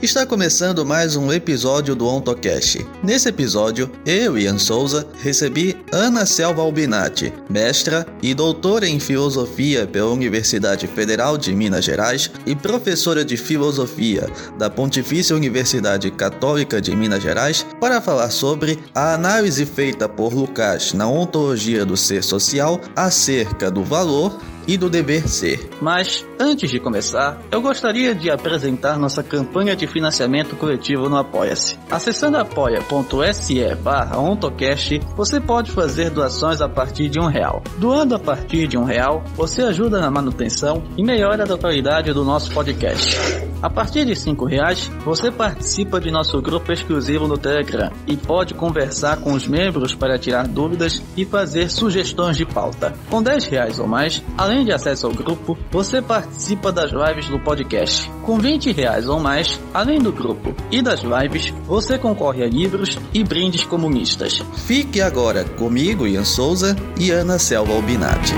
Está começando mais um episódio do OntoCast. Nesse episódio, eu, Ian Souza, recebi Ana Selva Albinati, mestra e doutora em filosofia pela Universidade Federal de Minas Gerais e professora de filosofia da Pontifícia Universidade Católica de Minas Gerais, para falar sobre a análise feita por Lucas na ontologia do ser social acerca do valor e do dever ser. Mas, antes de começar, eu gostaria de apresentar nossa campanha de financiamento coletivo no Apoia-se. Acessando apoia.se barra ontocast, você pode fazer doações a partir de um real. Doando a partir de um real, você ajuda na manutenção e melhora a qualidade do nosso podcast. A partir de cinco reais, você participa de nosso grupo exclusivo no Telegram e pode conversar com os membros para tirar dúvidas e fazer sugestões de pauta. Com 10 reais ou mais, além de acesso ao grupo, você participa das lives do podcast. Com 20 reais ou mais, além do grupo e das lives, você concorre a livros e brindes comunistas. Fique agora comigo, Ian Souza e Ana Selva Albinati.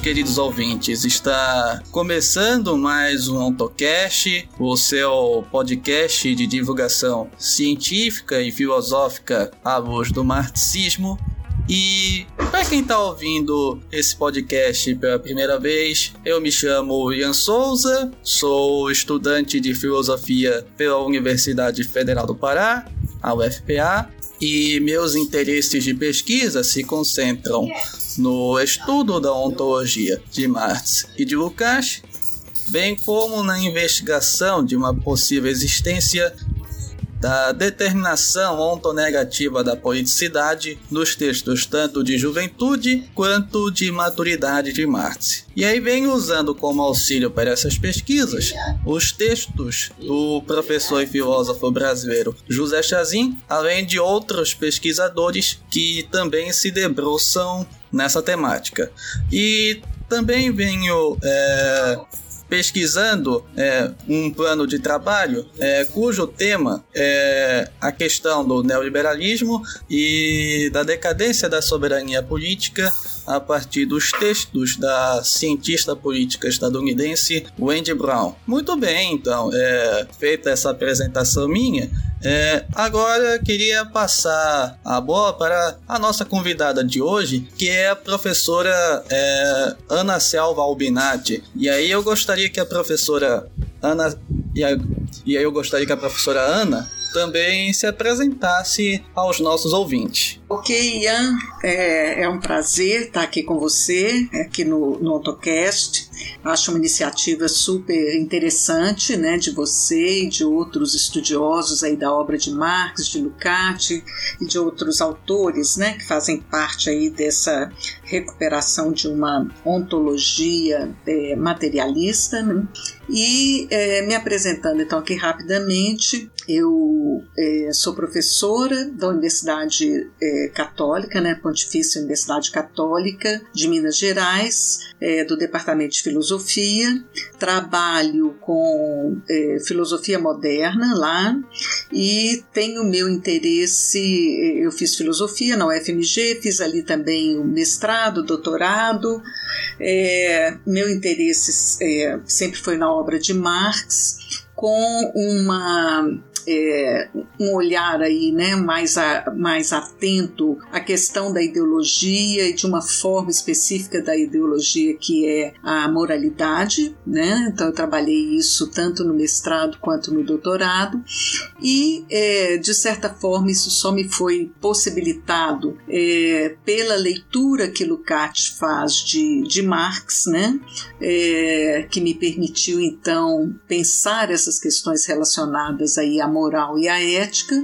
Queridos ouvintes. Está começando mais um AutoCast, o seu podcast de divulgação científica e filosófica à luz do marxismo. E para quem está ouvindo esse podcast pela primeira vez, eu me chamo Ian Souza, sou estudante de filosofia pela Universidade Federal do Pará, a UFPA, e meus interesses de pesquisa se concentram no estudo da ontologia de Marx e de Lukács, bem como na investigação de uma possível existência da determinação ontonegativa da politicidade nos textos tanto de juventude quanto de maturidade de Marx. E aí vem usando como auxílio para essas pesquisas os textos do professor e filósofo brasileiro José Chazin, além de outros pesquisadores que também se debruçam nessa temática. E também venho é, pesquisando é, um plano de trabalho é, cujo tema é a questão do neoliberalismo e da decadência da soberania política a partir dos textos da cientista política estadunidense Wendy Brown. Muito bem, então, é, feita essa apresentação minha, é, agora queria passar a bola para a nossa convidada de hoje, que é a professora é, Ana Selva Albinati. E aí eu gostaria que a professora Ana e, e aí eu gostaria que a professora Ana também se apresentasse aos nossos ouvintes. Ok, Ian, é, é um prazer estar aqui com você, aqui no, no AutoCast. Acho uma iniciativa super interessante, né, de você e de outros estudiosos aí da obra de Marx, de Lukács e de outros autores, né, que fazem parte aí dessa recuperação de uma ontologia é, materialista, né? E é, me apresentando então aqui rapidamente, eu é, sou professora da Universidade é, Católica, né, Pontifícia Universidade Católica de Minas Gerais, é, do Departamento de Filosofia, trabalho com é, filosofia moderna lá e tenho meu interesse, eu fiz filosofia na UFMG, fiz ali também o mestrado, doutorado, é, meu interesse sempre foi na obra de Marx, com uma é, um olhar aí, né, mais, a, mais atento à questão da ideologia e de uma forma específica da ideologia que é a moralidade, né? Então eu trabalhei isso tanto no mestrado quanto no doutorado e é, de certa forma isso só me foi possibilitado é, pela leitura que Lukács faz de, de Marx, né? É, que me permitiu então pensar essas questões relacionadas aí à moral e a ética,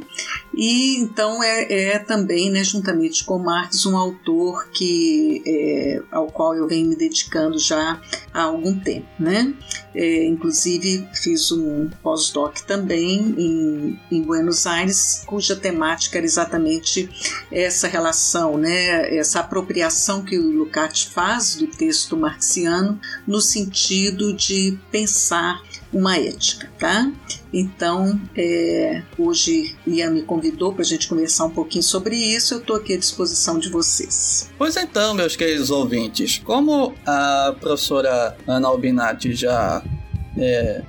e então é, é também, né, juntamente com Marx, um autor que, é, ao qual eu venho me dedicando já há algum tempo. Né? É, inclusive, fiz um pós-doc também em, em Buenos Aires, cuja temática era exatamente essa relação, né, essa apropriação que o Lukács faz do texto marxiano no sentido de pensar uma ética, tá? Então, é, hoje Ian me convidou para a gente conversar um pouquinho sobre isso. Eu estou aqui à disposição de vocês. Pois então, meus queridos ouvintes, como a professora Ana Albinati já é,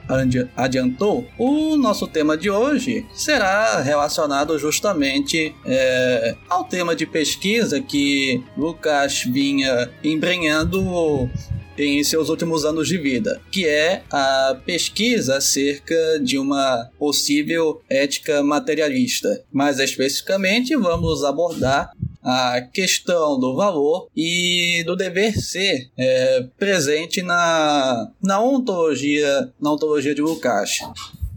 adiantou, o nosso tema de hoje será relacionado justamente é, ao tema de pesquisa que Lucas vinha embrenhando em seus últimos anos de vida, que é a pesquisa acerca de uma possível ética materialista. Mais especificamente, vamos abordar a questão do valor e do dever ser é, presente na, na ontologia na ontologia de Lukács.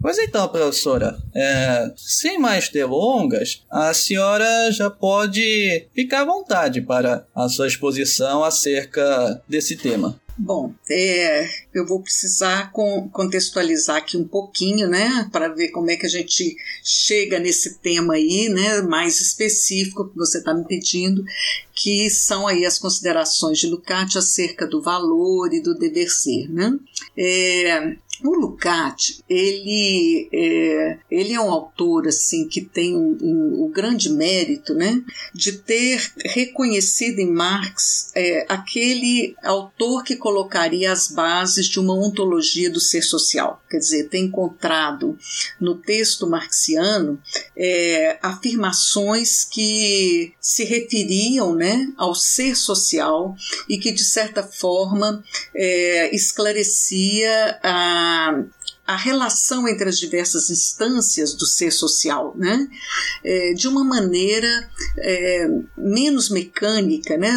Pois então, professora, é, sem mais delongas, a senhora já pode ficar à vontade para a sua exposição acerca desse tema. Bom, é, eu vou precisar contextualizar aqui um pouquinho, né, para ver como é que a gente chega nesse tema aí, né, mais específico que você está me pedindo, que são aí as considerações de Lukács acerca do valor e do dever ser, né. É, o Lukács, ele é, ele é um autor assim que tem um, um, um, grande mérito, né, de ter reconhecido em Marx é, aquele autor que colocaria as bases de uma ontologia do ser social. Quer dizer, tem encontrado no texto marxiano é, afirmações que se referiam, né, ao ser social e que de certa forma é, esclarecia a um, a relação entre as diversas instâncias do ser social, né? É, de uma maneira é, menos mecânica, né?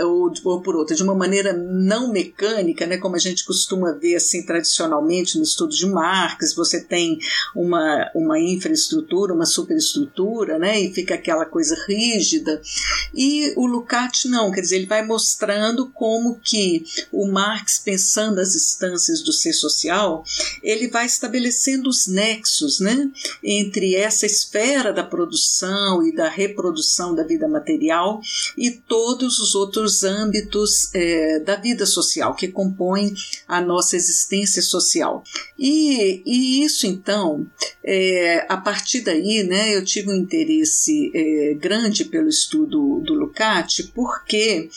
Ou, ou, por outra, de uma maneira não mecânica, né? Como a gente costuma ver assim tradicionalmente no estudo de Marx, você tem uma, uma infraestrutura, uma superestrutura, né? E fica aquela coisa rígida. E o Lukács não, quer dizer, ele vai mostrando como que o Marx pensando as instâncias do ser social, ele vai estabelecendo os nexos né, entre essa esfera da produção e da reprodução da vida material e todos os outros âmbitos é, da vida social que compõem a nossa existência social. E, e isso, então, é, a partir daí, né, eu tive um interesse é, grande pelo estudo do Lukács, porque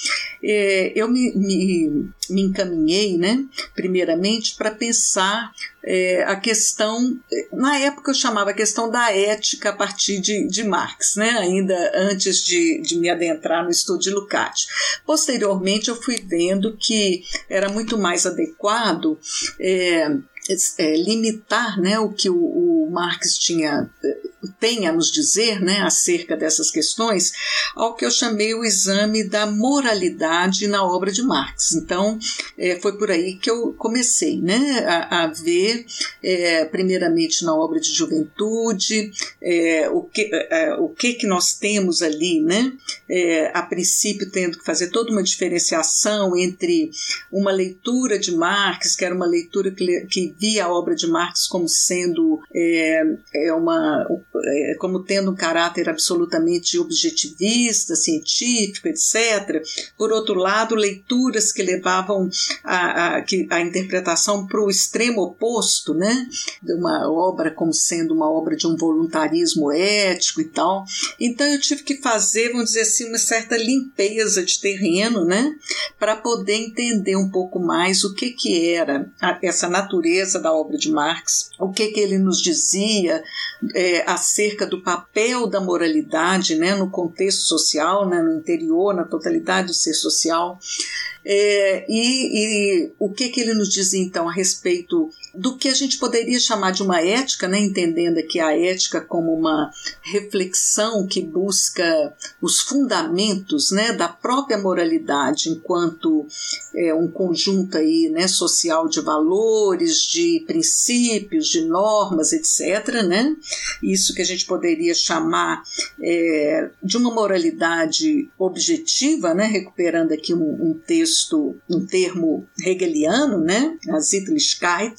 é, eu me, me, me encaminhei, né, primeiramente, para pensar é, a questão, na época eu chamava a questão da ética a partir de, de Marx, né? ainda antes de, de me adentrar no estudo de Lukács. Posteriormente eu fui vendo que era muito mais adequado é, é, limitar né, o que o, o Marx tinha tem a nos dizer né, acerca dessas questões ao que eu chamei o exame da moralidade na obra de Marx. Então, é, foi por aí que eu comecei né, a, a ver, é, primeiramente na obra de juventude, é, o, que, é, é, o que, que nós temos ali, né, é, a princípio tendo que fazer toda uma diferenciação entre uma leitura de Marx, que era uma leitura que, que via a obra de Marx como sendo é, uma como tendo um caráter absolutamente objetivista, científico, etc. Por outro lado, leituras que levavam a, a, a interpretação para o extremo oposto, né? de uma obra como sendo uma obra de um voluntarismo ético e tal. Então eu tive que fazer, vamos dizer assim, uma certa limpeza de terreno, né? para poder entender um pouco mais o que, que era essa natureza da obra de Marx, o que, que ele nos dizia é, acerca do papel da moralidade né, no contexto social, né, no interior, na totalidade do ser social. É, e, e, o que, que ele nos diz então a respeito do que a gente poderia chamar de uma ética, né? entendendo aqui a ética como uma reflexão que busca os fundamentos né, da própria moralidade enquanto é, um conjunto aí, né, social de valores, de princípios, de normas, etc. Né? Isso que a gente poderia chamar é, de uma moralidade objetiva, né? recuperando aqui um, um texto, um termo hegeliano, né? a Sittlichkeit,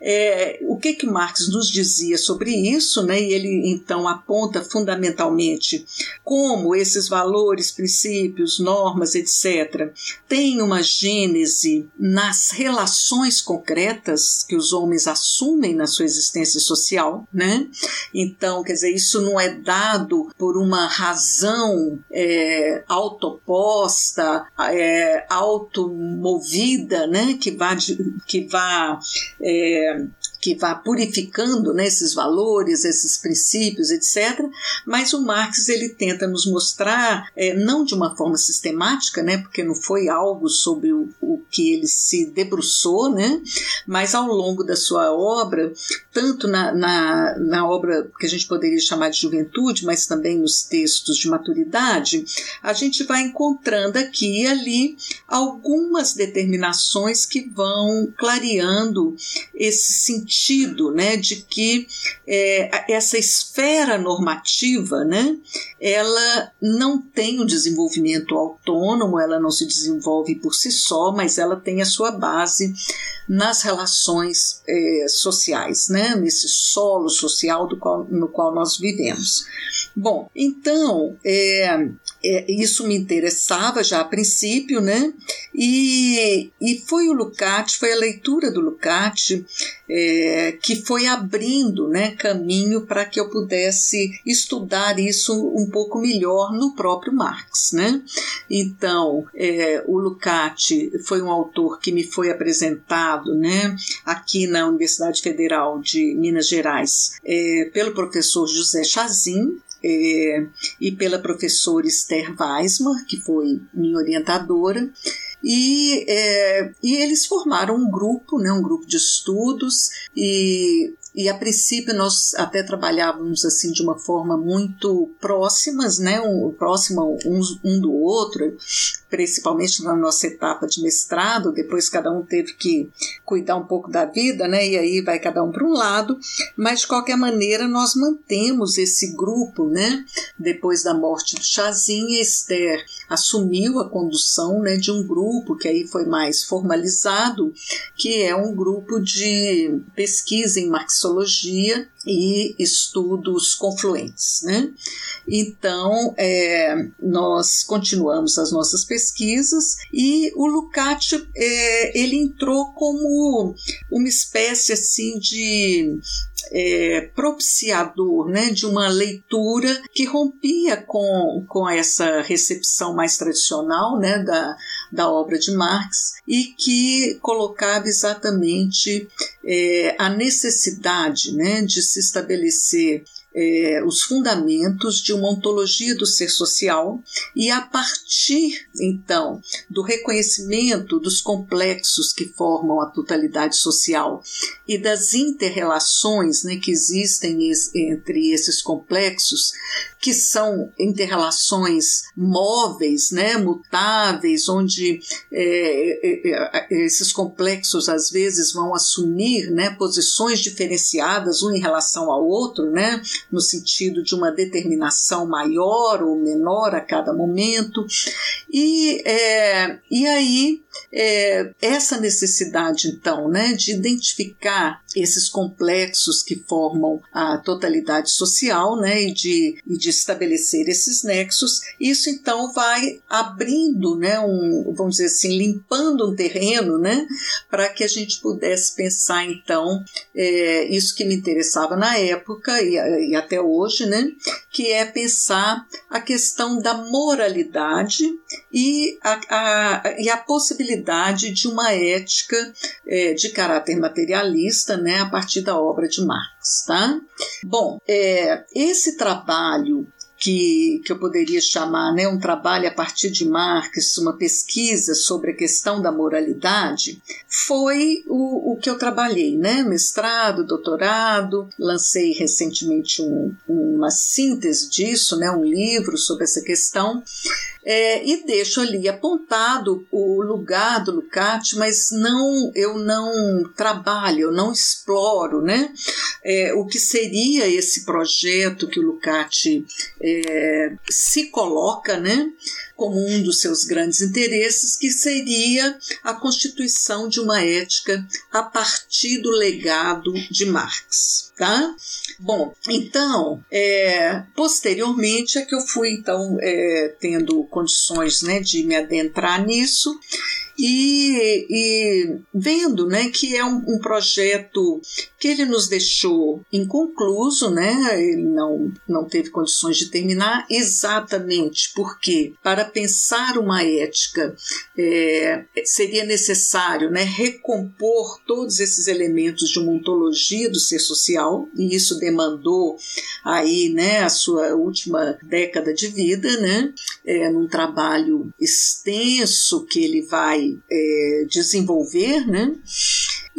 é, o que que Marx nos dizia sobre isso, né? E ele então aponta fundamentalmente como esses valores, princípios, normas, etc, têm uma gênese nas relações concretas que os homens assumem na sua existência social, né? Então, quer dizer, isso não é dado por uma razão é, autoposta, é, automovida, né? Que vá, que vá é, que vá purificando né, esses valores, esses princípios, etc. Mas o Marx ele tenta nos mostrar, é, não de uma forma sistemática, né, porque não foi algo sobre o, o que ele se debruçou, né, mas ao longo da sua obra, tanto na, na, na obra que a gente poderia chamar de juventude, mas também nos textos de maturidade, a gente vai encontrando aqui e ali algumas determinações que vão clareando esse sentido né, de que é, essa esfera normativa né, ela não tem um desenvolvimento autônomo, ela não se desenvolve por si só, mas ela tem a sua base nas relações é, sociais, né, nesse solo social qual, no qual nós vivemos. Bom, então, é, é, isso me interessava já a princípio, né? E, e foi o Lukács, foi a leitura do Lukács é, que foi abrindo né, caminho para que eu pudesse estudar isso um pouco melhor no próprio Marx. Né? Então, é, o Lukács foi um autor que me foi apresentado né, aqui na Universidade Federal de Minas Gerais é, pelo professor José Chazin, é, e pela professora Esther Weismar, que foi minha orientadora. E, é, e eles formaram um grupo, né, um grupo de estudos, e, e a princípio nós até trabalhávamos assim de uma forma muito próximas, né, um, próximo um, do outro, principalmente na nossa etapa de mestrado, depois cada um teve que cuidar um pouco da vida, né? E aí vai cada um para um lado, mas de qualquer maneira nós mantemos esse grupo, né? Depois da morte do Chazinho, Esther assumiu a condução, né, de um grupo que aí foi mais formalizado, que é um grupo de pesquisa em e estudos confluentes. Né? Então, é, nós continuamos as nossas pesquisas e o Lukács é, ele entrou como uma espécie assim de é, propiciador né, de uma leitura que rompia com, com essa recepção mais tradicional né, da, da obra de Marx e que colocava exatamente é, a necessidade né, de se estabelecer é, os fundamentos de uma ontologia do ser social e a partir então do reconhecimento dos complexos que formam a totalidade social e das interrelações né, que existem entre esses complexos que são interrelações móveis, né, mutáveis, onde é, é, é, esses complexos às vezes vão assumir né, posições diferenciadas um em relação ao outro, né, no sentido de uma determinação maior ou menor a cada momento. E, é, e aí, é, essa necessidade, então, né, de identificar esses complexos que formam a totalidade social né, e, de, e de estabelecer esses nexos, isso então vai abrindo, né, um, vamos dizer assim, limpando um terreno né, para que a gente pudesse pensar então é, isso que me interessava na época e, e até hoje, né, que é pensar a questão da moralidade e a, a, e a possibilidade de uma ética é, de caráter materialista né, a partir da obra de Marx. Tá? Bom, é, esse trabalho que, que eu poderia chamar né, um trabalho a partir de Marx, uma pesquisa sobre a questão da moralidade, foi o, o que eu trabalhei, né? Mestrado, doutorado, lancei recentemente um, uma síntese disso, né? um livro sobre essa questão. É, e deixo ali apontado o lugar do Lukács, mas não eu não trabalho, eu não exploro né, é, o que seria esse projeto que o é, se coloca, né, como um dos seus grandes interesses, que seria a constituição de uma ética a partir do legado de Marx. Tá? Bom, então, é, posteriormente é que eu fui então é, tendo condições né, de me adentrar nisso e, e vendo né, que é um, um, projeto que ele nos deixou inconcluso, né, ele não, não teve condições de terminar, exatamente porque para pensar uma ética é, seria necessário né, recompor todos esses elementos de uma ontologia do ser social, e isso demandou aí né, a sua última década de vida, né, é, num trabalho extenso que ele vai é, desenvolver, né?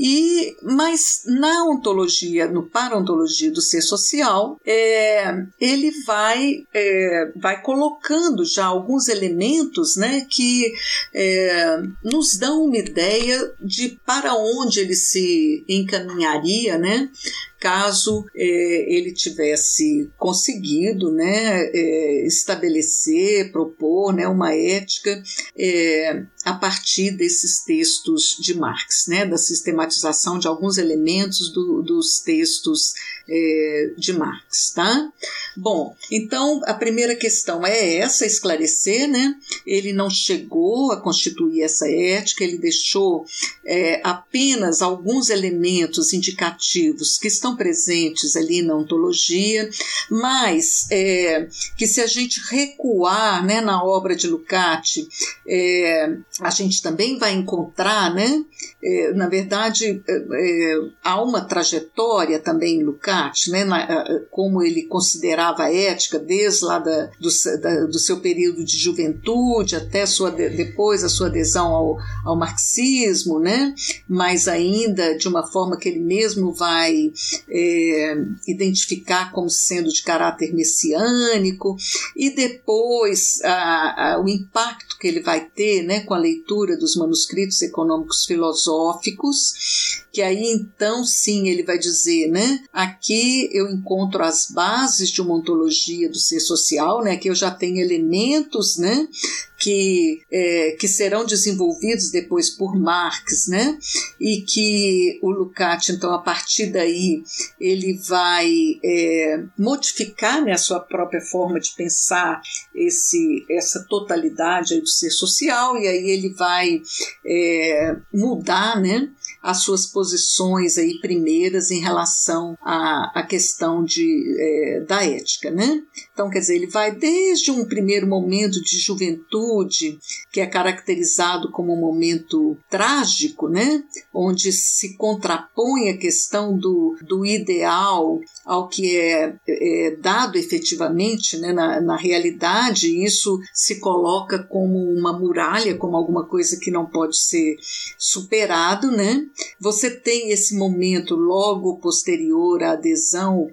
E, mas na ontologia, no paraontologia do ser social, é, ele vai, é, vai colocando já alguns elementos né, que é, nos dão uma ideia de para onde ele se encaminharia né, caso é, ele tivesse conseguido né, é, estabelecer, propor né, uma ética é, a partir desses textos de Marx, né, da sistematização de alguns elementos do, dos textos de Marx, tá? Bom, então a primeira questão é essa, esclarecer, né? Ele não chegou a constituir essa ética, ele deixou apenas alguns elementos indicativos que estão presentes ali na ontologia, mas é, que se a gente recuar, né, na obra de Lukács, é, a gente também vai encontrar, né? É, na verdade, é, é, há uma trajetória também em Lukács, né? Na, como ele considerava a ética desde lá da, do, da, do seu período de juventude até sua, depois a sua adesão ao, ao marxismo, né? mas ainda de uma forma que ele mesmo vai é, identificar como sendo de caráter messiânico, e depois a, a, o impacto que ele vai ter né, com a leitura dos manuscritos econômicos filosóficos, que aí então sim ele vai dizer, né? Aqui eu encontro as bases de uma ontologia do ser social, né? Que eu já tenho elementos, né? que, é, que serão desenvolvidos depois por Marx, né? E que o Lukács, então, a partir daí, ele vai é, modificar né, a sua própria forma de pensar esse, essa totalidade do ser social, e aí ele vai é, mudar, né? as suas posições aí primeiras em relação à, à questão de, é, da ética, né? Então, quer dizer, ele vai desde um primeiro momento de juventude, que é caracterizado como um momento trágico, né? Onde se contrapõe a questão do, do ideal ao que é, é dado efetivamente né, na, na realidade, isso se coloca como uma muralha, como alguma coisa que não pode ser superado, né? Você tem esse momento logo posterior à adesão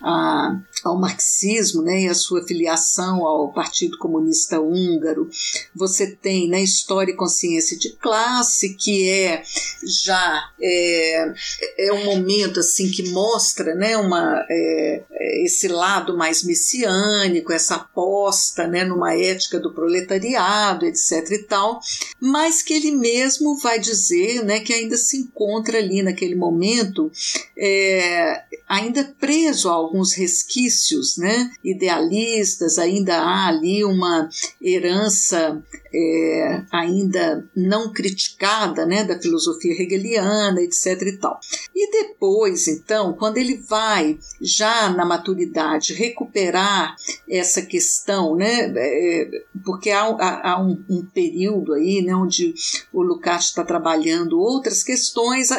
a, ao marxismo né, e a sua filiação ao Partido Comunista Húngaro. Você tem na né, História e Consciência de Classe, que é já é, é um momento assim que mostra né, uma, é, esse lado mais messiânico, essa aposta né, numa ética do proletariado, etc. e tal, mas que ele mesmo vai dizer né, que ainda se encontra ali naquele momento, é, ainda preso a alguns resquícios né, idealistas, ainda há ali uma herança é, ainda não criticada né, da filosofia hegeliana, etc. e tal. E depois, então, quando ele vai já na maturidade recuperar essa questão, né, é, porque há, há, há um, um, período aí né, onde o Lukács está trabalhando outras questões,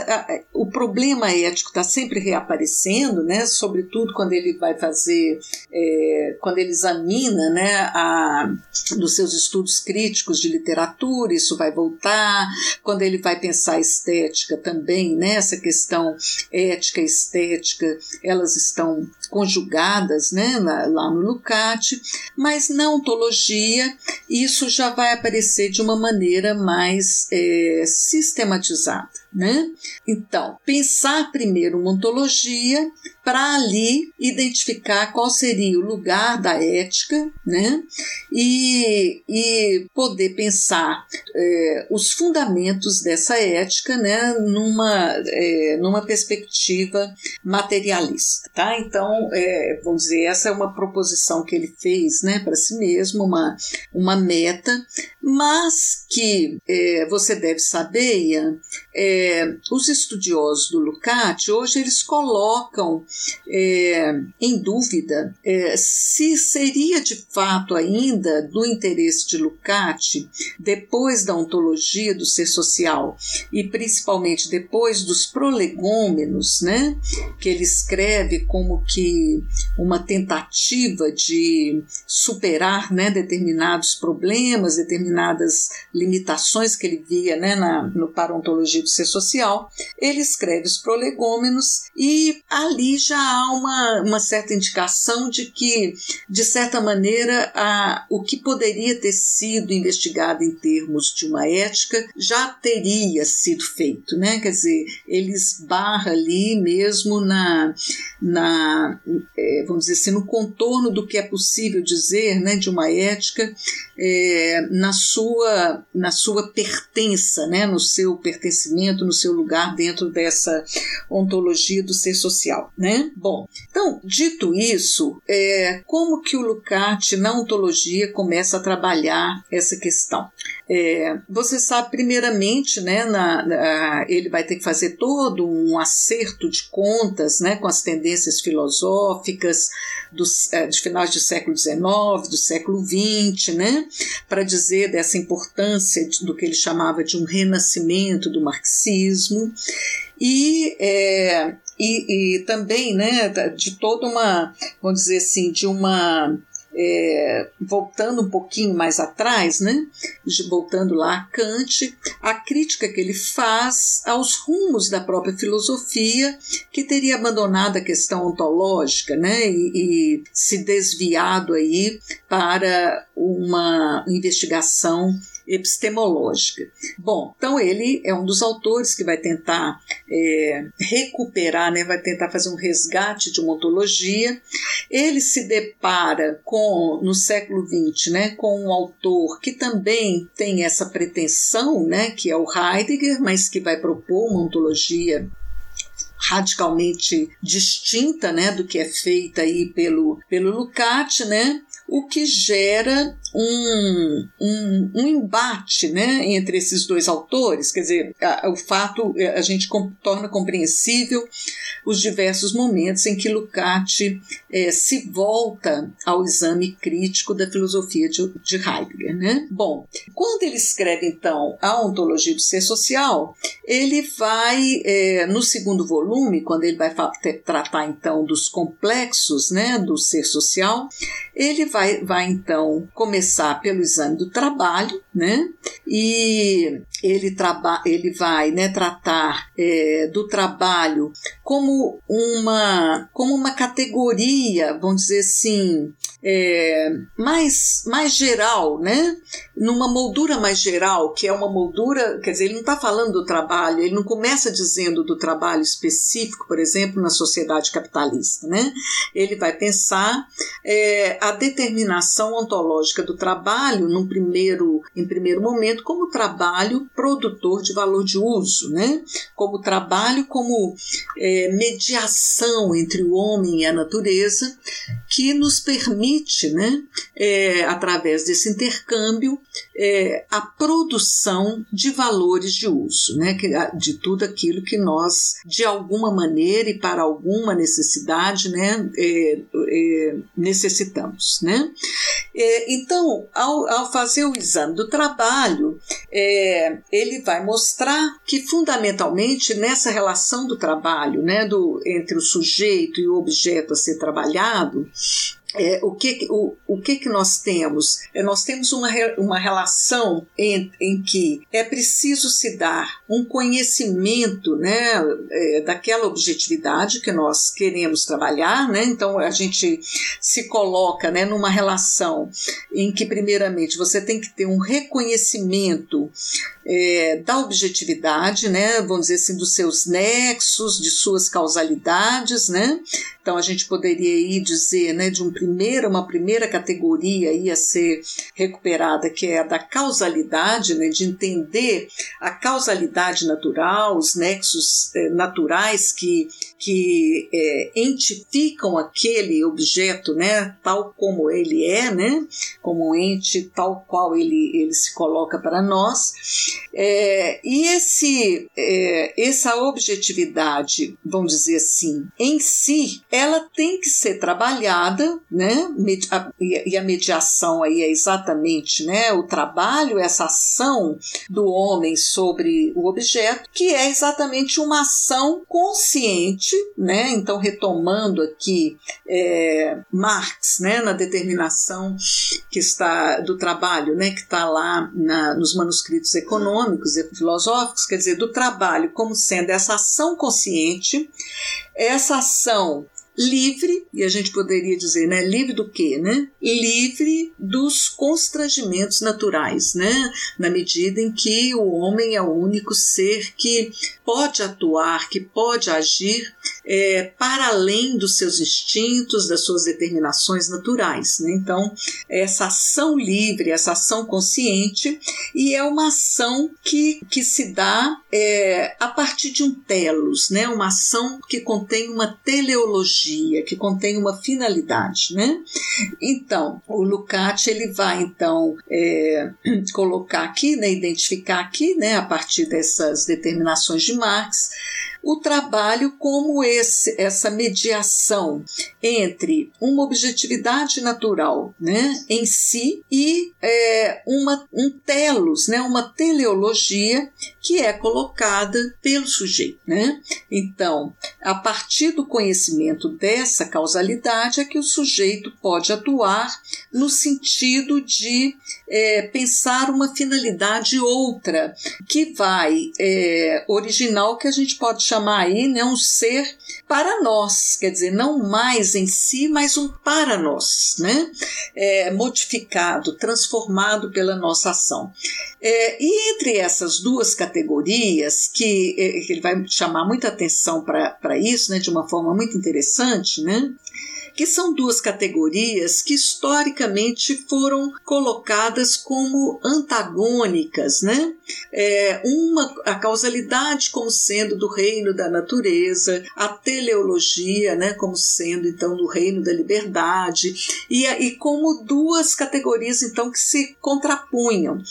o problema ético está sempre reaparecendo, né, sobretudo quando ele vai fazer, é, quando ele examina né, a, nos seus estudos críticos de literatura, isso vai voltar, quando ele vai pensar estética também, né, essa questão ética e estética, elas estão conjugadas né, lá no Lucati, mas na ontologia isso já vai aparecer de uma maneira mais é, sistematizada. Né? Então, pensar primeiro uma ontologia para ali identificar qual seria o lugar da ética né? e, e poder pensar é, os fundamentos dessa ética né? numa, é, numa perspectiva materialista. Tá? Então, é, vamos dizer, essa é uma proposição que ele fez né, para si mesmo, uma, uma meta, mas que é, você deve saber, Ian, é, os estudiosos do Lukács hoje eles colocam é, em dúvida é, se seria de fato ainda do interesse de Lukács, depois da ontologia do ser social e principalmente depois dos prolegômenos, né, que ele escreve como que uma tentativa de superar né, determinados problemas, determinadas limitações que ele via né, na, no parontologia do ser social, ele escreve os prolegômenos e ali já há uma, uma certa indicação de que, de certa maneira, a, o que poderia ter sido investigado em termos de uma ética já teria sido feito, né? Quer dizer, ele esbarra ali mesmo na, na é, vamos dizer assim, no contorno do que é possível dizer, né, de uma ética é, na sua na sua pertença, né, no seu pertencimento, no seu lugar dentro dessa ontologia do ser social, né? Bom, então dito isso, é, como que o Lukács na ontologia começa a trabalhar essa questão? É, você sabe, primeiramente, né, na, na, ele vai ter que fazer todo um acerto de contas né, com as tendências filosóficas dos, é, de finais do século XIX, do século XX, né, para dizer dessa importância do que ele chamava de um renascimento do marxismo. E é, e, e, também né, de toda uma, vamos dizer assim, de uma é, voltando um pouquinho mais atrás, né, voltando lá a Kant, a crítica que ele faz aos rumos da própria filosofia, que teria abandonado a questão ontológica né, e, e se desviado aí para uma investigação epistemológica. Bom, então ele é um dos autores que vai tentar é, recuperar, né, vai tentar fazer um resgate de uma ontologia. Ele se depara com, no século XX, né, com um autor que também tem essa pretensão, né, que é o Heidegger, mas que vai propor uma ontologia radicalmente distinta né, do que é feita aí pelo, pelo Lukács, né, o que gera um, um, um, embate né, entre esses dois autores, quer dizer, a, o fato é, a gente com, torna compreensível os diversos momentos em que Lukács é, se volta ao exame crítico da filosofia de, de Heidegger. Né? Bom, quando ele escreve então a ontologia do ser social, ele vai, é, no segundo volume, quando ele vai tratar então dos complexos né, do ser social, ele vai, vai então começar pelo exame do trabalho, né? E ele, traba ele vai né, tratar é, do trabalho como uma, como uma categoria, vamos dizer assim, é, mais, mais geral, né? numa moldura mais geral, que é uma moldura, quer dizer, ele não está falando do trabalho, ele não começa dizendo do trabalho específico, por exemplo, na sociedade capitalista. Né? Ele vai pensar é, a determinação ontológica do trabalho, num primeiro, em primeiro momento, como trabalho produtor de valor de uso, né? como trabalho como é, mediação entre o homem e a natureza, que nos permite permite, né, é, através desse intercâmbio, é, a produção de valores de uso, né, de tudo aquilo que nós, de alguma maneira e para alguma necessidade, né, é, é, necessitamos. Né? É, então, ao, ao, fazer o exame do trabalho, é, ele vai mostrar que, fundamentalmente, nessa relação do trabalho, né, do, entre o sujeito e o objeto a ser trabalhado, é, o que, o, o que, que nós temos? É, nós temos uma, uma relação em, em que é preciso se dar um conhecimento né, é, daquela objetividade que nós queremos trabalhar, né? então a gente se coloca né, numa relação em que, primeiramente, você tem que ter um reconhecimento é, da objetividade, né, vamos dizer assim, dos seus nexos, de suas causalidades, né? Então a gente poderia aí dizer, né, de um primeiro, uma primeira categoria ia ser recuperada, que é a da causalidade, né, de entender a causalidade natural, os nexos eh, naturais que que é, entificam aquele objeto, né, tal como ele é, né, como um ente tal qual ele, ele se coloca para nós. É, e esse, é, essa objetividade, vamos dizer assim, em si, ela tem que ser trabalhada, né, e a mediação aí é exatamente, né, o trabalho, essa ação do homem sobre o objeto, que é exatamente uma ação consciente né? Então, retomando aqui é, Marx, né, na determinação que está do trabalho, né, que está lá na, nos manuscritos econômicos e filosóficos, quer dizer, do trabalho como sendo essa ação consciente, essa ação livre, e a gente poderia dizer, né, livre do quê, né? Livre dos constrangimentos naturais, né? Na medida em que o homem é o único ser que pode atuar, que pode agir é, para além dos seus instintos, das suas determinações naturais. Né? Então, essa ação livre, essa ação consciente, e é uma ação que, que se dá é, a partir de um telos, né? uma ação que contém uma teleologia, que contém uma finalidade. Né? Então, o Lukács ele vai então é, colocar aqui, né, identificar aqui, né, a partir dessas determinações de Marx, o trabalho como esse, essa mediação entre uma objetividade natural né, em si e é, uma, um telos, né, uma teleologia que é colocada pelo sujeito. Né? Então, a partir do conhecimento dessa causalidade é que o sujeito pode atuar no sentido de é, pensar uma finalidade outra, que vai é, original que a gente pode chamar aí né, um ser para nós, quer dizer, não mais em si, mas um para nós, né? É, modificado, transformado pela nossa ação. É, e entre essas duas categorias, que, é, ele vai chamar muita atenção para isso, né, de uma forma muito interessante, né? Que são duas categorias que historicamente foram colocadas como antagônicas, né? É, uma a causalidade como sendo do reino da natureza, a teleologia, né, como sendo então do reino da liberdade e, e como duas categorias então que se contrapunham.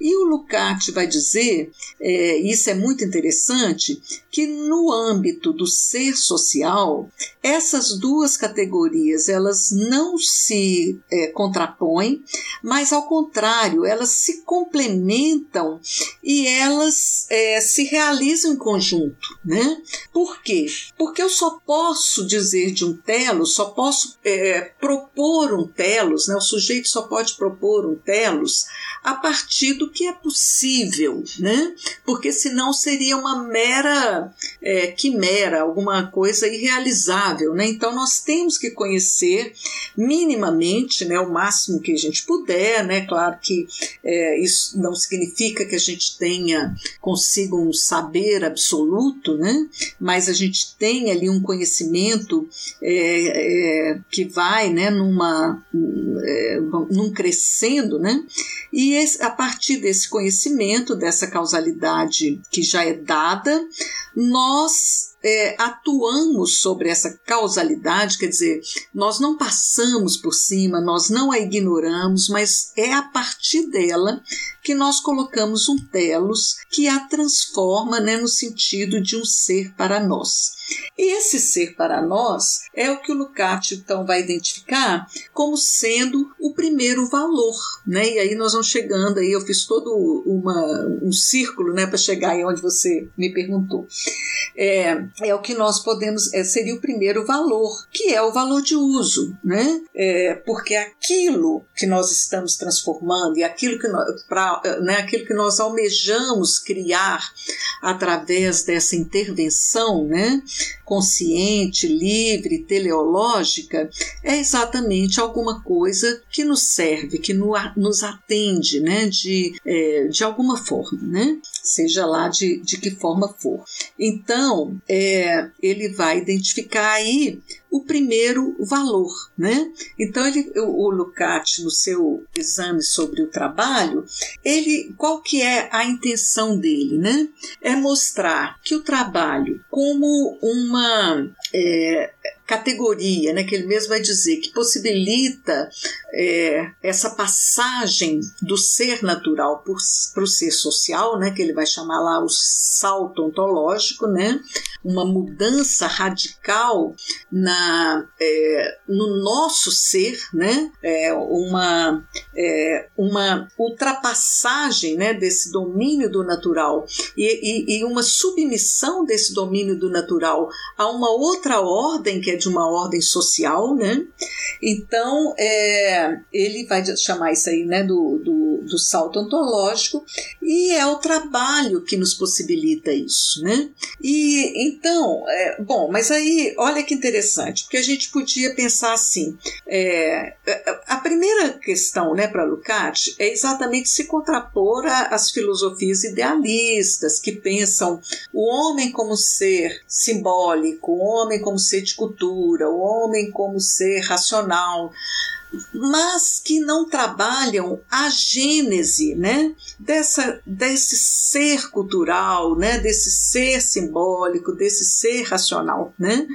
E o Lukács vai dizer, é, isso é muito interessante, que no âmbito do ser social, essas duas categorias elas não se é, contrapõem, mas ao contrário, elas se complementam e elas é, se realizam em conjunto. Né? Por quê? Porque eu só posso dizer de um telos, só posso é, propor um telos, né? o sujeito só pode propor um telos a partir do que é possível, né? Porque senão seria uma mera é, quimera, alguma coisa irrealizável, né? Então nós temos que conhecer minimamente, né, o máximo que a gente puder, né? Claro que é, isso não significa que a gente tenha consigo um saber absoluto, né? Mas a gente tem ali um conhecimento é, é que vai, né, numa é, num crescendo, né? E esse, a partir desse conhecimento, dessa causalidade que já é dada, nós é, atuamos sobre essa causalidade, quer dizer, nós não passamos por cima, nós não a ignoramos, mas é a partir dela que nós colocamos um telos que a transforma né, no sentido de um ser para nós. Esse ser para nós é o que o Lukács então vai identificar como sendo o primeiro valor, né? E aí nós vamos chegando aí, eu fiz todo uma, um círculo, né, para chegar aí onde você me perguntou. É, é o que nós podemos, é, seria o primeiro valor, que é o valor de uso, né? É, porque aquilo que nós estamos transformando e aquilo que nós, pra, né, aquilo que nós almejamos criar através dessa intervenção, né? Consciente, livre, teleológica, é exatamente alguma coisa que nos serve, que nos atende, né, de, é, de alguma forma, né, seja lá de, de que forma for. Então, é, ele vai identificar aí o primeiro valor, né? Então ele, o, o no seu exame sobre o trabalho, ele, qual que é a intenção dele, né? É mostrar que o trabalho como uma é, categoria, né, que ele mesmo vai dizer, que possibilita é, essa passagem do ser natural para o ser social, né, que ele vai chamar lá o salto ontológico, né, uma mudança radical na, é, no nosso ser, né, é, uma, é, uma ultrapassagem né, desse domínio do natural e, e, e uma submissão desse domínio do natural a uma outra ordem que é de uma ordem social, né? Então, é, ele vai chamar isso aí, né, do, do, do, salto ontológico, e é o trabalho que nos possibilita isso, né? E então, é, bom, mas aí, olha que interessante, porque a gente podia pensar assim, é, a primeira questão, né, para Lukács é exatamente se contrapor às filosofias idealistas que pensam o homem como ser simbólico, o homem como ser de cultura, o homem como ser racional, mas que não trabalham a gênese né, dessa, desse ser cultural, né, desse ser simbólico, desse ser racional. Né?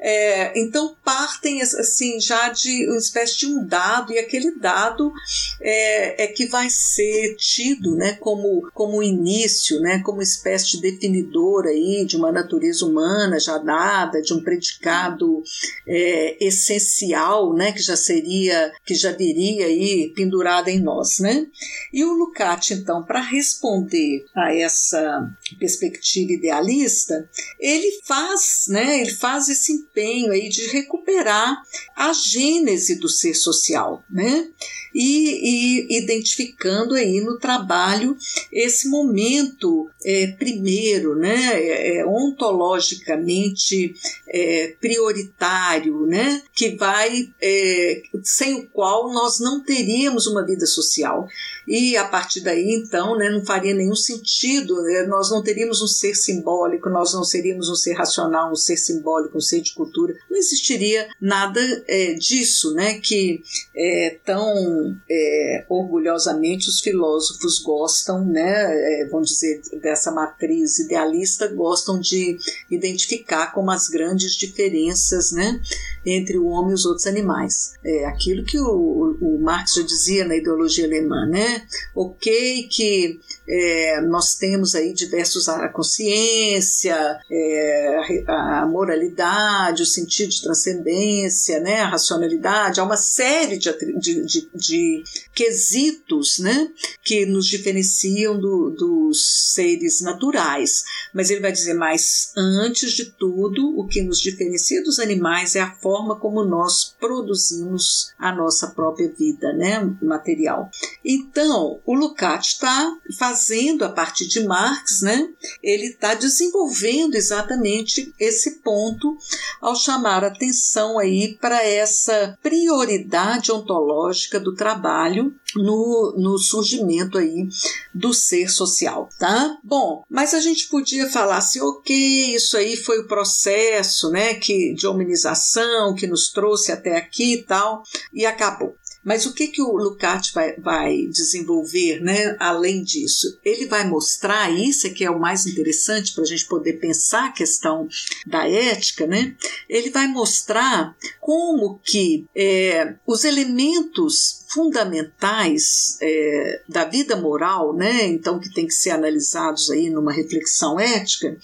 É, então partem assim já de uma espécie de um dado, e aquele dado é, é que vai ser tido né, como, como início, né, como espécie de definidor aí de uma natureza humana já dada, de um predicado é, essencial, né, que já seria, que já viria aí pendurado em nós. Né? E o Lukács, então, para responder a essa perspectiva idealista, ele faz, né, ele faz esse empenho aí de recuperar a gênese do ser social, né? E, e identificando aí no trabalho esse momento é, primeiro, né, é, é, ontologicamente é, prioritário, né, que vai é, sem o qual nós não teríamos uma vida social e a partir daí então, né, não faria nenhum sentido, né, nós não teríamos um ser simbólico, nós não seríamos um ser racional, um ser simbólico, um ser de cultura, não existiria nada é, disso, né, que é, tão é, orgulhosamente os filósofos gostam, né, é, vamos dizer, dessa matriz idealista, gostam de identificar como as grandes diferenças, né, entre o homem e os outros animais. É aquilo que o, o Marx já dizia na ideologia alemã, né? Ok que é, nós temos aí diversos a consciência, é, a moralidade, o sentido de transcendência, né, a racionalidade, há uma série de, de, de, de quesitos né, que nos diferenciam do, dos seres naturais. Mas ele vai dizer, mas antes de tudo, o que nos diferencia dos animais é a forma como nós produzimos a nossa própria vida né, material. Então, o Lukács está fazendo a partir de Marx, né, ele está desenvolvendo exatamente esse ponto ao chamar atenção aí para essa prioridade ontológica do trabalho no, no surgimento aí do ser social, tá? Bom, mas a gente podia falar assim, ok, isso aí foi o processo, né, que de hominização que nos trouxe até aqui e tal, e acabou. Mas o que, que o Lukács vai, vai desenvolver né, além disso? Ele vai mostrar, isso é que é o mais interessante para a gente poder pensar a questão da ética, né? ele vai mostrar como que é, os elementos fundamentais é, da vida moral, né, então que tem que ser analisados aí numa reflexão ética,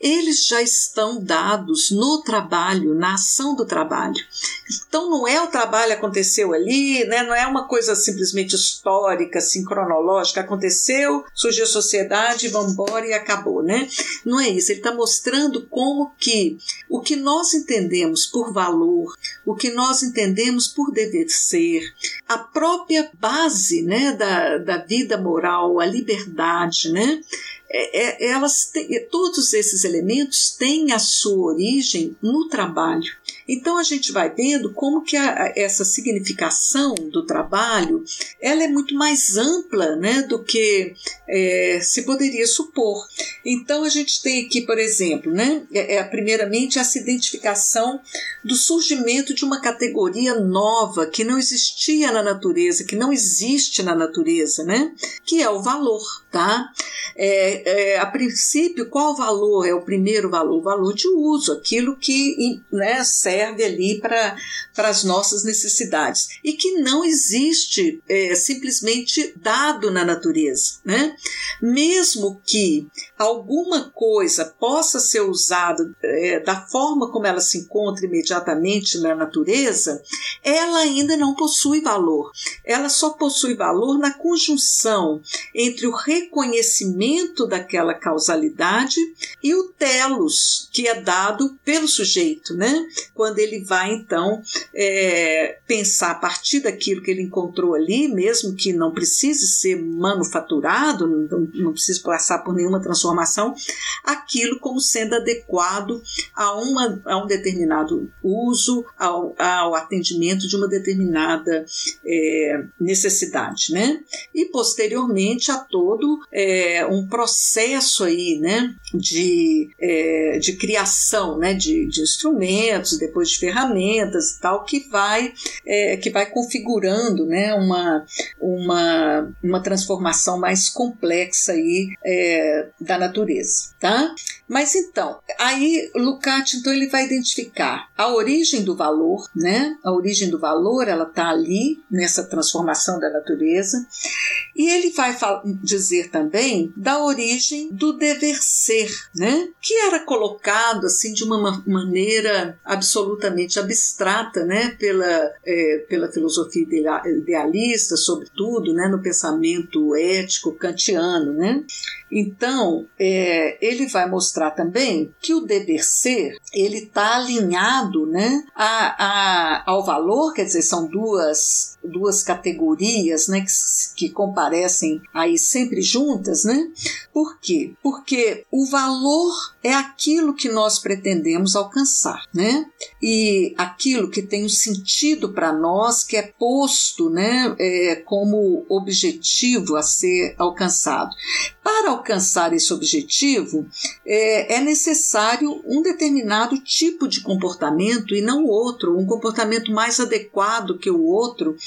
eles já estão dados no trabalho, na ação do trabalho. Então não é o trabalho aconteceu ali, né, não é uma coisa simplesmente histórica, assim, cronológica, aconteceu, surgiu a sociedade, vamos embora e acabou, né? Não é isso, ele está mostrando como que o que nós entendemos por valor, o que nós entendemos por dever ser, a própria base né, da, da vida moral, a liberdade, né? É, é, elas todos esses elementos têm a sua origem no trabalho. Então a gente vai vendo como que a, essa significação do trabalho ela é muito mais ampla né, do que é, se poderia supor. Então a gente tem aqui, por exemplo, né, é, é, primeiramente essa identificação do surgimento de uma categoria nova que não existia na natureza, que não existe na natureza, né, que é o valor. Tá? É, é, a princípio, qual valor? É o primeiro valor? O valor de uso, aquilo que né, serve ali para as nossas necessidades e que não existe é, simplesmente dado na natureza. Né? Mesmo que alguma coisa possa ser usada é, da forma como ela se encontra imediatamente na natureza, ela ainda não possui valor. Ela só possui valor na conjunção entre o reconhecimento daquela causalidade e o telos que é dado pelo sujeito, né? Quando ele vai então é, pensar a partir daquilo que ele encontrou ali, mesmo que não precise ser manufaturado, não, não precise passar por nenhuma transformação, aquilo como sendo adequado a, uma, a um determinado uso, ao, ao atendimento de uma determinada é, necessidade, né? E posteriormente a todo é, um processo aí, né, de, é, de criação, né, de, de instrumentos, depois de ferramentas e tal, que vai, é, que vai configurando, né, uma, uma, uma transformação mais complexa aí é, natureza, tá? Mas então, aí Lukács então ele vai identificar a origem do valor, né? A origem do valor, ela está ali nessa transformação da natureza, e ele vai dizer também da origem do dever ser, né? Que era colocado assim de uma maneira absolutamente abstrata, né? Pela é, pela filosofia idealista, sobretudo, né? No pensamento ético kantiano, né? Então, é, ele vai mostrar também que o dever ser ele está alinhado, né, a, a, ao valor, quer dizer, são duas, duas categorias, né, que, que comparecem aí sempre juntas, né? Por quê? Porque o valor é aquilo que nós pretendemos alcançar, né? E aquilo que tem um sentido para nós, que é posto, né, é, como objetivo a ser alcançado. Para alcançar esse objetivo, é, é necessário um determinado tipo de comportamento e não outro, um comportamento mais adequado que o outro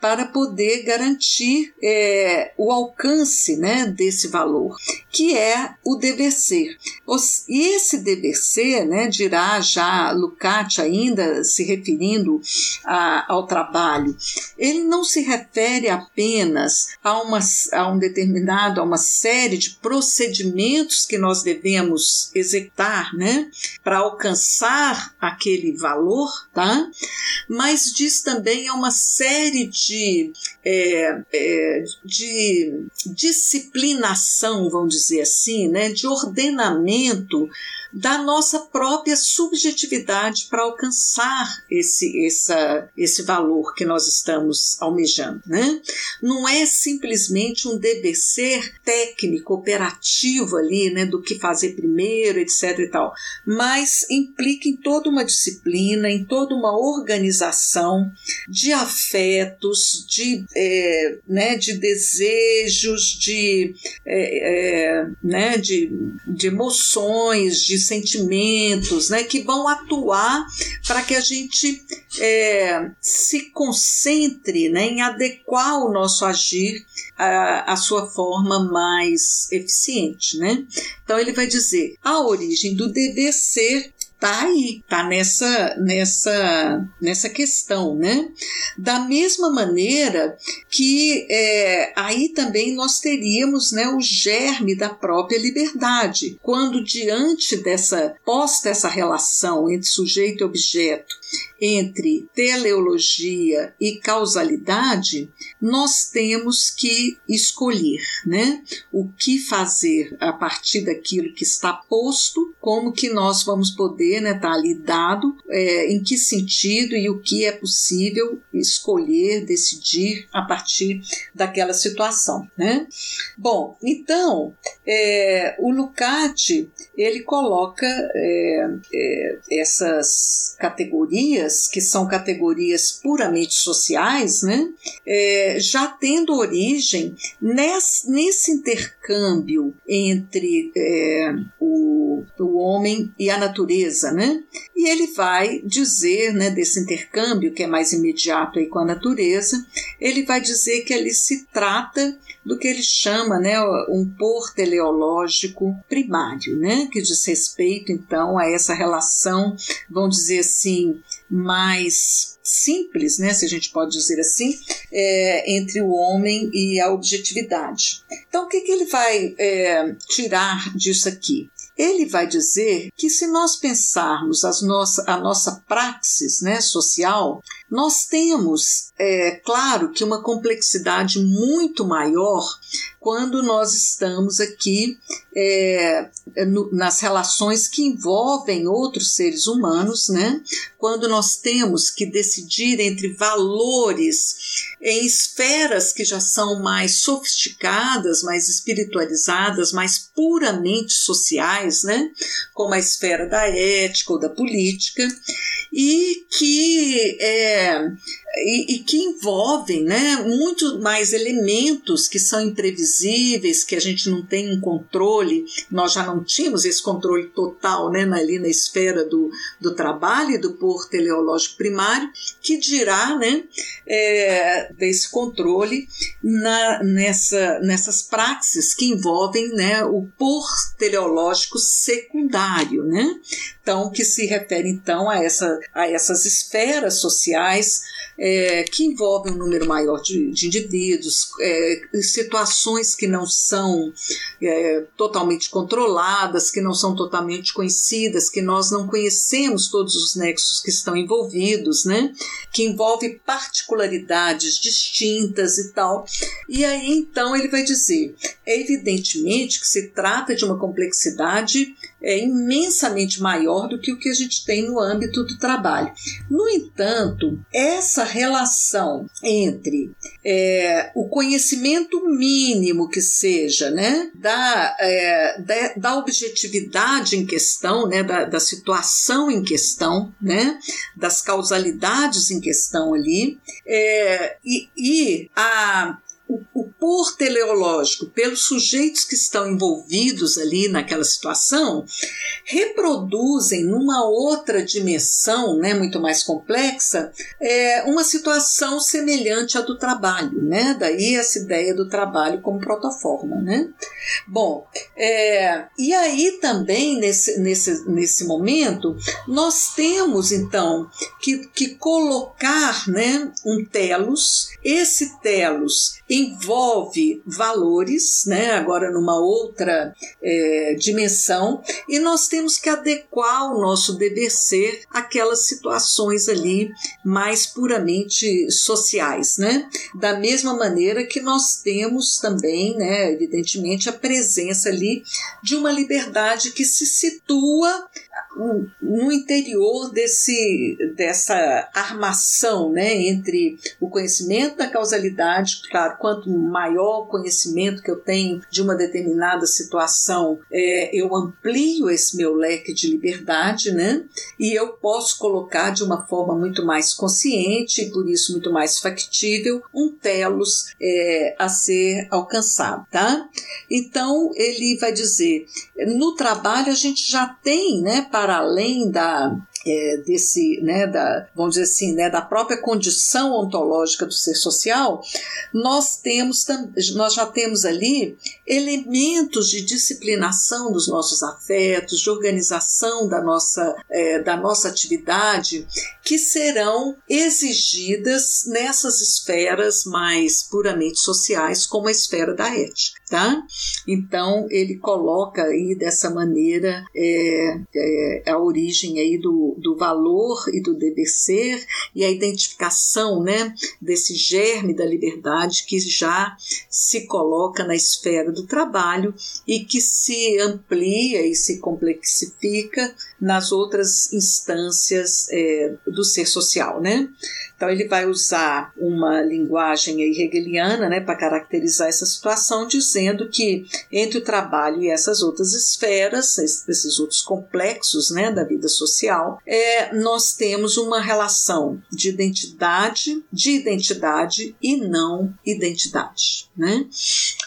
para poder garantir é, o alcance né, desse valor, que é o dever ser. E esse dever ser, né, dirá já Lukács ainda se referindo a, ao trabalho, ele não se refere apenas a, uma, a um determinado, a uma série de procedimentos que nós devemos executar né, para alcançar aquele valor, tá? mas diz também a uma série de de, é, é, de disciplinação, vamos dizer assim, né, de ordenamento da nossa própria subjetividade para alcançar esse, essa, esse valor que nós estamos almejando. Né? Não é simplesmente um dever ser técnico, operativo ali, né, do que fazer primeiro, etc. e tal, mas implica em toda uma disciplina, em toda uma organização de afetos, de, é, né, de desejos, de, é, é, né, de, de emoções, de sentimentos, né, que vão atuar para que a gente é, se concentre né, em adequar o nosso agir à, à sua forma mais eficiente. Né? Então, ele vai dizer: a origem do dever ser tá aí, tá nessa nessa nessa questão, né? Da mesma maneira que é, aí também nós teríamos, né, o germe da própria liberdade, quando diante dessa posta essa relação entre sujeito e objeto entre teleologia e causalidade, nós temos que escolher, né? O que fazer a partir daquilo que está posto, como que nós vamos poder, né, tá ali dado, é, em que sentido e o que é possível escolher, decidir a partir daquela situação, né? Bom, então é, o Lucati ele coloca é, é, essas categorias, que são categorias puramente sociais, né, é, já tendo origem nesse, nesse intercâmbio entre é, o, o homem e a natureza. Né? E ele vai dizer, né, desse intercâmbio, que é mais imediato aí com a natureza, ele vai dizer que ali se trata do que ele chama né, um por teleológico primário, né, que diz respeito então a essa relação, vamos dizer assim, mais simples, né, se a gente pode dizer assim, é, entre o homem e a objetividade. Então, o que, que ele vai é, tirar disso aqui? Ele vai dizer que se nós pensarmos as nossa, a nossa praxis né, social, nós temos, é, claro, que uma complexidade muito maior quando nós estamos aqui é, no, nas relações que envolvem outros seres humanos, né? quando nós temos que decidir entre valores em esferas que já são mais sofisticadas, mais espiritualizadas, mais puramente sociais, né? como a esfera da ética ou da política, e que é, e, e, que envolvem né, muito mais elementos que são imprevisíveis, que a gente não tem um controle, nós já não tínhamos esse controle total né, ali na esfera do, do trabalho e do por teleológico primário, que dirá né, é, desse controle na, nessa, nessas praxis que envolvem né, o por teleológico secundário. Né? Então, que se refere então a, essa, a essas esferas sociais é, que envolvem um número maior de, de indivíduos, é, situações que não são é, totalmente controladas, que não são totalmente conhecidas, que nós não conhecemos todos os nexos que estão envolvidos, né? que envolve particularidades distintas e tal. E aí então ele vai dizer: é evidentemente que se trata de uma complexidade é imensamente maior do que o que a gente tem no âmbito do trabalho. No entanto, essa relação entre é, o conhecimento mínimo que seja né, da, é, da, da, objetividade em questão, né, da, da situação em questão, né, das causalidades em questão ali, é, e, e a o, o por teleológico, pelos sujeitos que estão envolvidos ali naquela situação, reproduzem numa outra dimensão, né, muito mais complexa, é, uma situação semelhante à do trabalho, né? Daí essa ideia do trabalho como protoforma, né? Bom, é, e aí também nesse, nesse, nesse momento nós temos então que, que colocar, né, um telos. Esse telos envolve valores, né, agora numa outra é, dimensão, e nós temos que adequar o nosso dever ser àquelas situações ali mais puramente sociais, né? Da mesma maneira que nós temos também, né, evidentemente, a presença ali de uma liberdade que se situa no interior desse, dessa armação né, entre o conhecimento da causalidade, claro, quanto maior o conhecimento que eu tenho de uma determinada situação, é, eu amplio esse meu leque de liberdade, né? E eu posso colocar de uma forma muito mais consciente e por isso muito mais factível um telos é, a ser alcançado, tá? Então ele vai dizer, no trabalho a gente já tem, né, para além da é, desse, né, da, vamos dizer assim, né, da própria condição ontológica do ser social, nós temos, nós já temos ali elementos de disciplinação dos nossos afetos, de organização da nossa, é, da nossa atividade, que serão exigidas nessas esferas mais puramente sociais, como a esfera da ética. Tá? Então ele coloca aí dessa maneira é, é, a origem aí do, do valor e do dever ser e a identificação né, desse germe da liberdade que já se coloca na esfera do trabalho e que se amplia e se complexifica nas outras instâncias é, do ser social, né? Então ele vai usar uma linguagem hegeliana, né, para caracterizar essa situação, dizendo que entre o trabalho e essas outras esferas, esses outros complexos, né, da vida social, é, nós temos uma relação de identidade, de identidade e não identidade, né?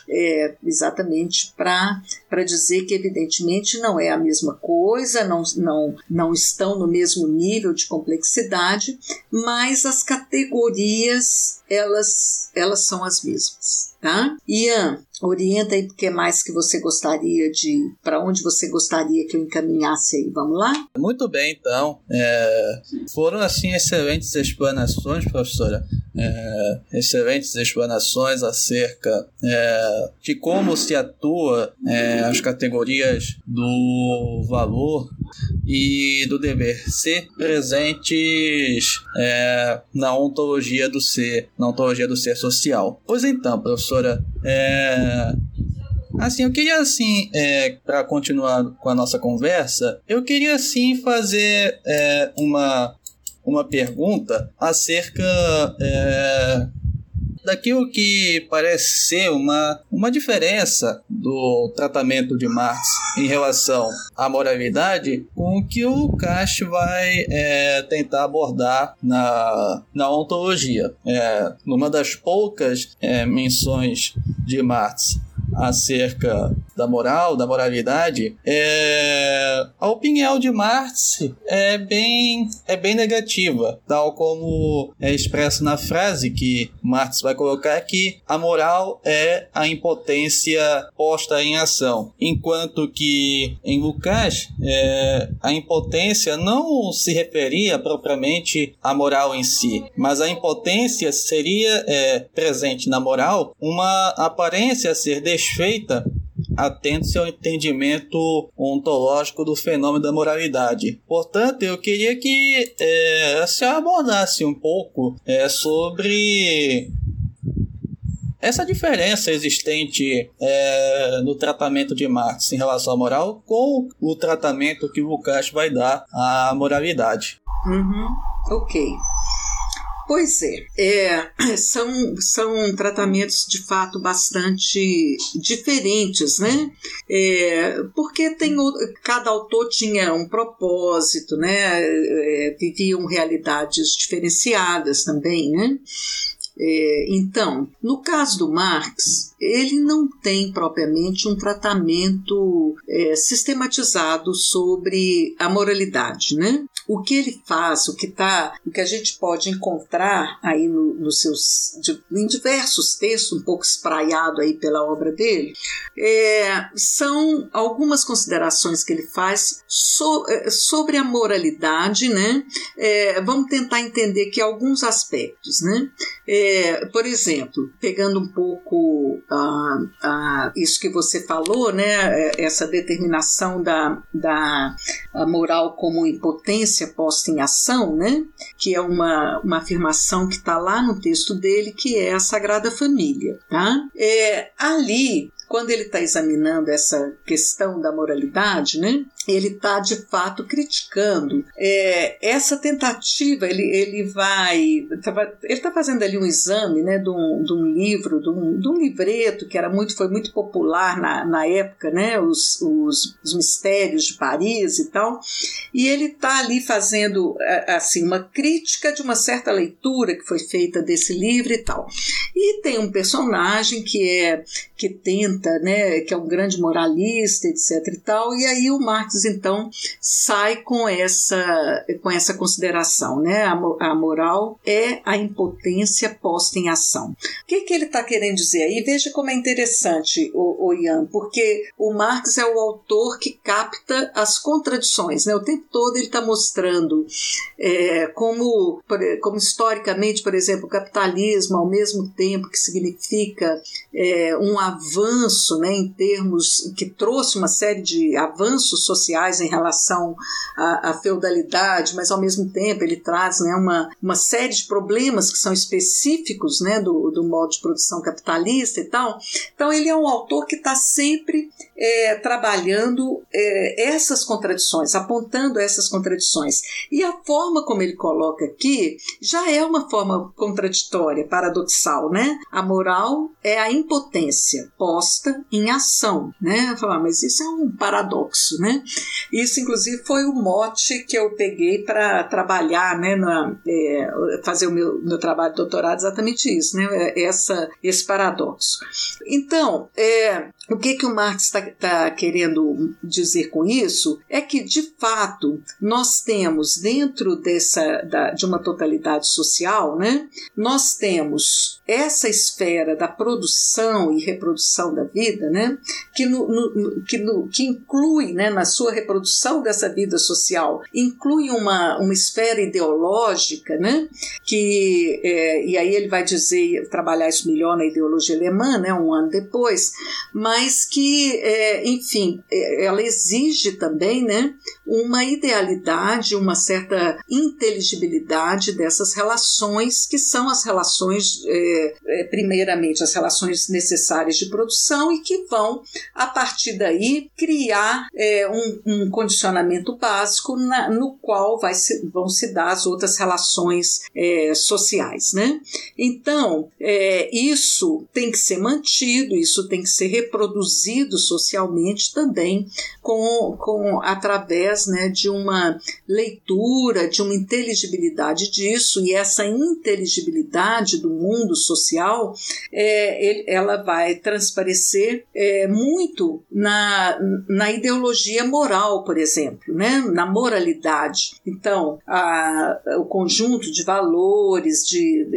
É, exatamente para para dizer que evidentemente não é a mesma coisa, não, não, não estão no mesmo nível de complexidade, mas as categorias elas, elas são as mesmas. Tá? Ian, orienta aí o que mais que você gostaria de. para onde você gostaria que eu encaminhasse aí. Vamos lá? Muito bem, então. É, foram assim excelentes explanações, professora. É, excelentes explanações acerca é, de como se atua é, as categorias do valor e do dever ser presentes é, na ontologia do ser, na ontologia do ser social. Pois então, professora, é, Assim, eu queria assim, é, para continuar com a nossa conversa, eu queria assim fazer é, uma uma pergunta acerca é, daquilo que parece ser uma, uma diferença do tratamento de Marx em relação à moralidade com o que o Cash vai é, tentar abordar na, na ontologia. É, numa das poucas é, menções de Marx acerca da moral, da moralidade, é... a opinião de Marx é bem, é bem negativa, tal como é expresso na frase que Marx vai colocar que a moral é a impotência posta em ação, enquanto que em Lucas é... a impotência não se referia propriamente à moral em si, mas a impotência seria é, presente na moral uma aparência a ser desfeita atento-se ao entendimento ontológico do fenômeno da moralidade. Portanto, eu queria que é, se abordasse um pouco é, sobre essa diferença existente é, no tratamento de Marx em relação à moral com o tratamento que Lukács vai dar à moralidade. Uhum. Ok. Pois é, é, são, são tratamentos de fato bastante diferentes, né? É, porque tem, cada autor tinha um propósito, né? É, viviam realidades diferenciadas também, né? É, então, no caso do Marx, ele não tem propriamente um tratamento é, sistematizado sobre a moralidade, né? O que ele faz, o que tá, o que a gente pode encontrar aí no, nos seus, de, em diversos textos, um pouco espraiado aí pela obra dele, é, são algumas considerações que ele faz so, é, sobre a moralidade, né? É, vamos tentar entender aqui alguns aspectos, né? É, por exemplo, pegando um pouco ah, ah, isso que você falou, né? É, essa determinação da, da moral como impotência posta em ação, né? que é uma, uma afirmação que está lá no texto dele, que é a Sagrada Família. Tá? É, ali quando ele está examinando essa questão da moralidade, né, ele está de fato criticando é, essa tentativa. Ele, ele vai. Ele está fazendo ali um exame né, de, um, de um livro, de um, de um livreto que era muito, foi muito popular na, na época, né, os, os, os mistérios de Paris e tal. E ele está ali fazendo assim uma crítica de uma certa leitura que foi feita desse livro e tal. E tem um personagem que é que tenta, né, que é um grande moralista, etc e tal. E aí o Marx então sai com essa com essa consideração, né? A, a moral é a impotência posta em ação. O que, que ele está querendo dizer aí? Veja como é interessante o, o Ian, porque o Marx é o autor que capta as contradições, né? O tempo todo ele está mostrando é, como, como historicamente, por exemplo, o capitalismo, ao mesmo tempo que significa é, um avanço, né, em termos que trouxe uma série de avanços sociais em relação à, à feudalidade, mas ao mesmo tempo ele traz né, uma, uma série de problemas que são específicos né, do, do modo de produção capitalista e tal. Então ele é um autor que está sempre é, trabalhando é, essas contradições, apontando essas contradições. E a forma como ele coloca aqui já é uma forma contraditória, paradoxal, né? A moral é a impotência posta em ação, né? Falar, mas isso é um paradoxo, né? Isso, inclusive, foi o mote que eu peguei para trabalhar, né? Na, é, fazer o meu, meu trabalho de doutorado, exatamente isso, né? Essa, esse paradoxo. Então, é, o que, que o Marx está tá querendo dizer com isso é que, de fato, nós temos dentro dessa da, de uma totalidade social, né, nós temos essa esfera da produção e reprodução da vida, né, que, no, no, que, no, que inclui né, na sua reprodução dessa vida social, inclui uma, uma esfera ideológica, né, que, é, e aí ele vai dizer, trabalhar isso melhor na ideologia alemã, né, um ano depois, mas que, é, enfim, é, ela exige também né, uma idealidade, uma certa inteligibilidade dessas relações, que são as relações, é, é, primeiramente, as relações necessárias de produção e que vão, a partir daí, criar é, um, um, condicionamento básico na, no qual vai se, vão se dar as outras relações é, sociais. Né? Então, é, isso tem que ser mantido, isso tem que ser reproduzido socialmente também com, com através né, de uma leitura, de uma inteligibilidade disso, e essa inteligibilidade do mundo social é, ela vai transparecer é, muito na, na ideologia moral, por exemplo, né, na moralidade. Então, a, o conjunto de valores, de,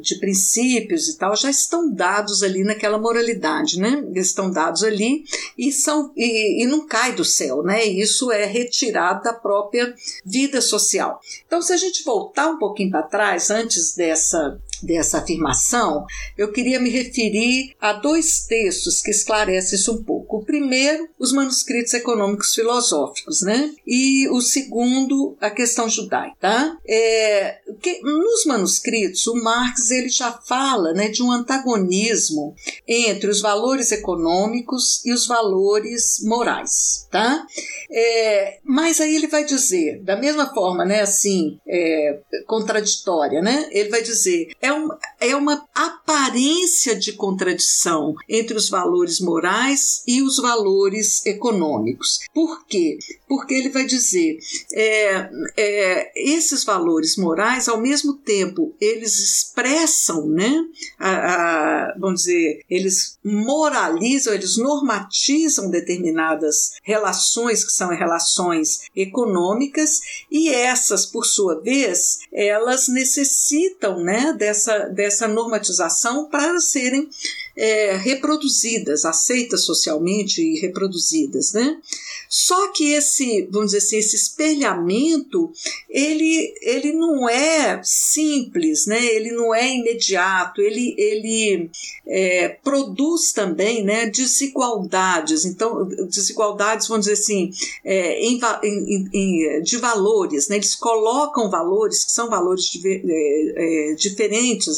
de, princípios e tal já estão dados ali naquela moralidade, né? Estão dados ali e são e, e não cai do céu, né? Isso é retirado da própria vida social. Então, se a gente voltar um pouquinho para trás, antes dessa dessa afirmação, eu queria me referir a dois textos que esclarecem isso um pouco. O primeiro, os manuscritos econômicos filosóficos, né? E o segundo, a questão judaica, tá? É, que, nos manuscritos, o Marx ele já fala, né, de um antagonismo entre os valores econômicos e os valores morais, tá? É, mas aí ele vai dizer, da mesma forma, né, assim, é, contraditória, né? Ele vai dizer, é, um, é uma aparência de contradição entre os valores morais e os valores econômicos. Por quê? Porque ele vai dizer, é, é, esses valores morais, ao mesmo tempo, eles expressam, né, a, a, vamos dizer, eles moralizam, eles normatizam determinadas relações que são relações econômicas e essas, por sua vez, elas necessitam né, dessa, dessa normatização para serem é, reproduzidas, aceitas socialmente e reproduzidas, né? Só que esse, vamos dizer assim, esse espelhamento, ele, ele não é simples, né? Ele não é imediato, ele, ele é, produz também, né, desigualdades. Então, desigualdades, vamos dizer assim, é, em, em, em, de valores, né? Eles colocam valores que são valores é, é,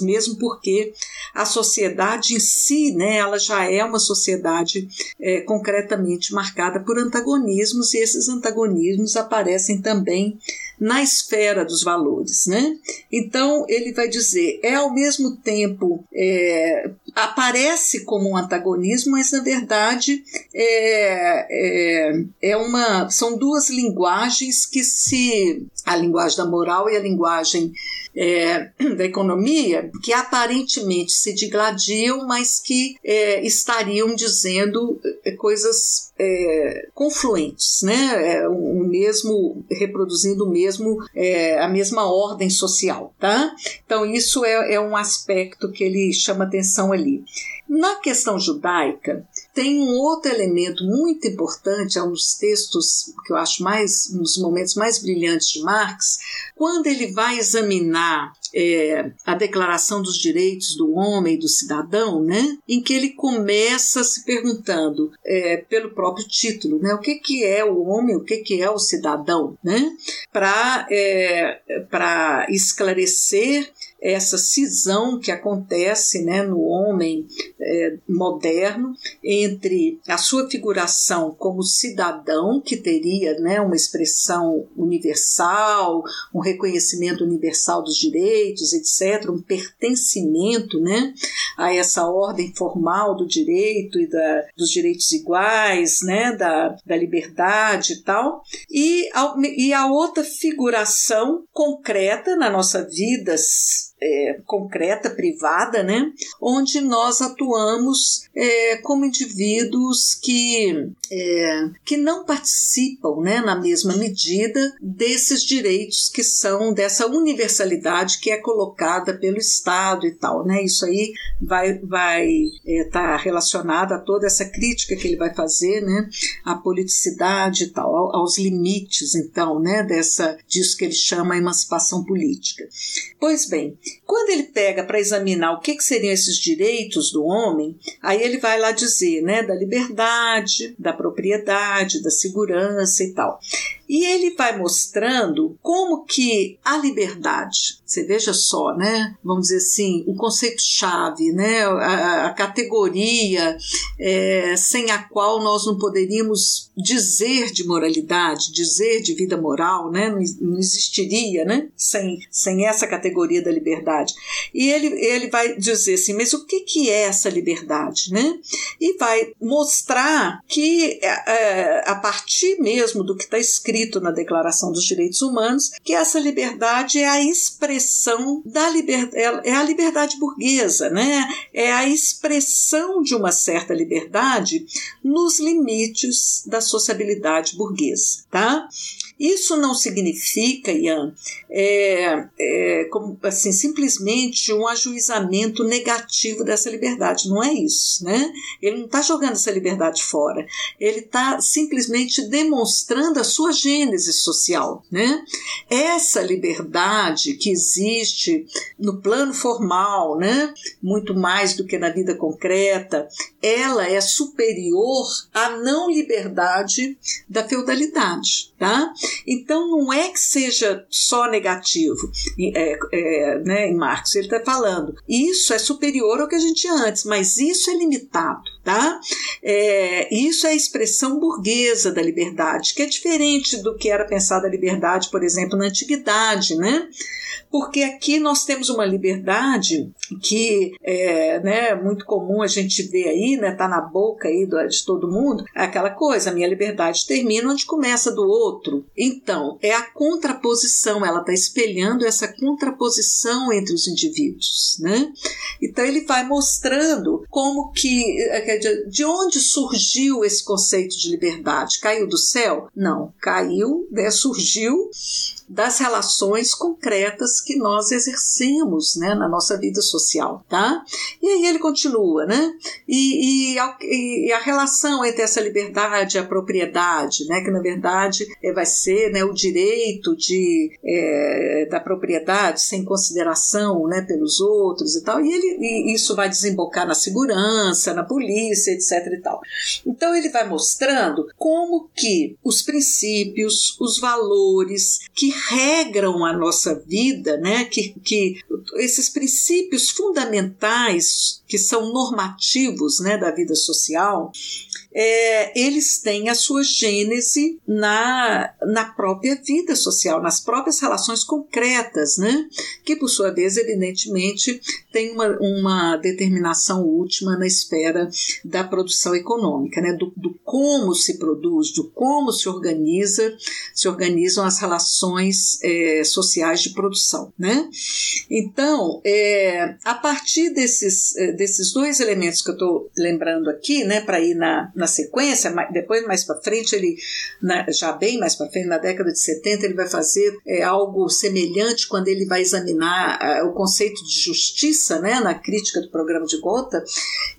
mesmo porque a sociedade em si né, ela já é uma sociedade é concretamente marcada por antagonismos, e esses antagonismos aparecem também na esfera dos valores, né? Então ele vai dizer é ao mesmo tempo é, aparece como um antagonismo, mas na verdade é, é, é uma são duas linguagens que se a linguagem da moral e a linguagem é, da economia que aparentemente se digladiam, mas que é, estariam dizendo é, coisas é, confluentes, né? É, o mesmo reproduzindo o mesmo é, a mesma ordem social, tá? Então isso é, é um aspecto que ele chama atenção ali. Na questão judaica, tem um outro elemento muito importante, é um dos textos que eu acho mais, um dos momentos mais brilhantes de Marx, quando ele vai examinar é, a Declaração dos Direitos do Homem e do Cidadão, né, em que ele começa se perguntando, é, pelo próprio título, né, o que, que é o homem, o que, que é o cidadão, né, para é, esclarecer essa cisão que acontece né, no homem é, moderno entre a sua figuração como cidadão, que teria né, uma expressão universal, um reconhecimento universal dos direitos, etc., um pertencimento né, a essa ordem formal do direito e da, dos direitos iguais, né, da, da liberdade e tal, e a, e a outra figuração concreta na nossa vida é, concreta, privada, né? onde nós atuamos é, como indivíduos que, é, que não participam né, na mesma medida desses direitos que são dessa universalidade que é colocada pelo Estado e tal. Né? Isso aí vai estar vai, é, tá relacionado a toda essa crítica que ele vai fazer né, à politicidade e tal, aos limites, então, né, dessa, disso que ele chama emancipação política. Pois bem, quando ele pega para examinar o que, que seriam esses direitos do homem, aí ele vai lá dizer, né, da liberdade, da propriedade, da segurança e tal. E ele vai mostrando como que a liberdade, você veja só, né? Vamos dizer assim, o conceito-chave, né? A, a categoria é, sem a qual nós não poderíamos dizer de moralidade, dizer de vida moral, né? Não, não existiria, né? Sem, sem essa categoria da liberdade. E ele, ele vai dizer assim, mas o que, que é essa liberdade, né? E vai mostrar que é, a partir mesmo do que está escrito escrito na Declaração dos Direitos Humanos, que essa liberdade é a expressão da liberdade, é a liberdade burguesa, né? É a expressão de uma certa liberdade nos limites da sociabilidade burguesa, tá? Isso não significa, Ian, é, é, como, assim, simplesmente um ajuizamento negativo dessa liberdade. Não é isso, né? Ele não está jogando essa liberdade fora. Ele está simplesmente demonstrando a sua gênese social, né? Essa liberdade que existe no plano formal, né? Muito mais do que na vida concreta, ela é superior à não liberdade da feudalidade, tá? Então não é que seja só negativo é, é, né, em Marx, ele está falando isso é superior ao que a gente tinha antes, mas isso é limitado, tá? É, isso é a expressão burguesa da liberdade, que é diferente do que era pensada a liberdade, por exemplo, na antiguidade, né? porque aqui nós temos uma liberdade que é né, muito comum a gente ver aí, né, tá na boca aí de todo mundo, é aquela coisa, a minha liberdade termina onde começa do outro. Então, é a contraposição, ela está espelhando essa contraposição entre os indivíduos, né? Então ele vai mostrando como que é, de onde surgiu esse conceito de liberdade? Caiu do céu? Não, caiu, né, surgiu das relações concretas que nós exercemos né, na nossa vida social, tá? E aí ele continua, né? E, e, e a relação entre essa liberdade e a propriedade, né? Que na verdade é, vai ser né, o direito de, é, da propriedade sem consideração né, pelos outros e tal. E, ele, e isso vai desembocar na segurança, na polícia, etc. E tal. Então ele vai mostrando como que os princípios, os valores que regram a nossa vida, né? que, que esses princípios fundamentais que são normativos né, da vida social, é, eles têm a sua gênese na, na própria vida social, nas próprias relações concretas, né? que por sua vez, evidentemente, tem uma, uma determinação última na esfera da produção econômica, né? do, do como se produz, do como se organiza, se organizam as relações é, sociais de produção. Né? Então, é, a partir desses, é, desses dois elementos que eu estou lembrando aqui, né, para ir na, na sequência, depois mais para frente, ele, na, já bem mais para frente, na década de 70, ele vai fazer é, algo semelhante quando ele vai examinar é, o conceito de justiça, né, na crítica do programa de Gotha,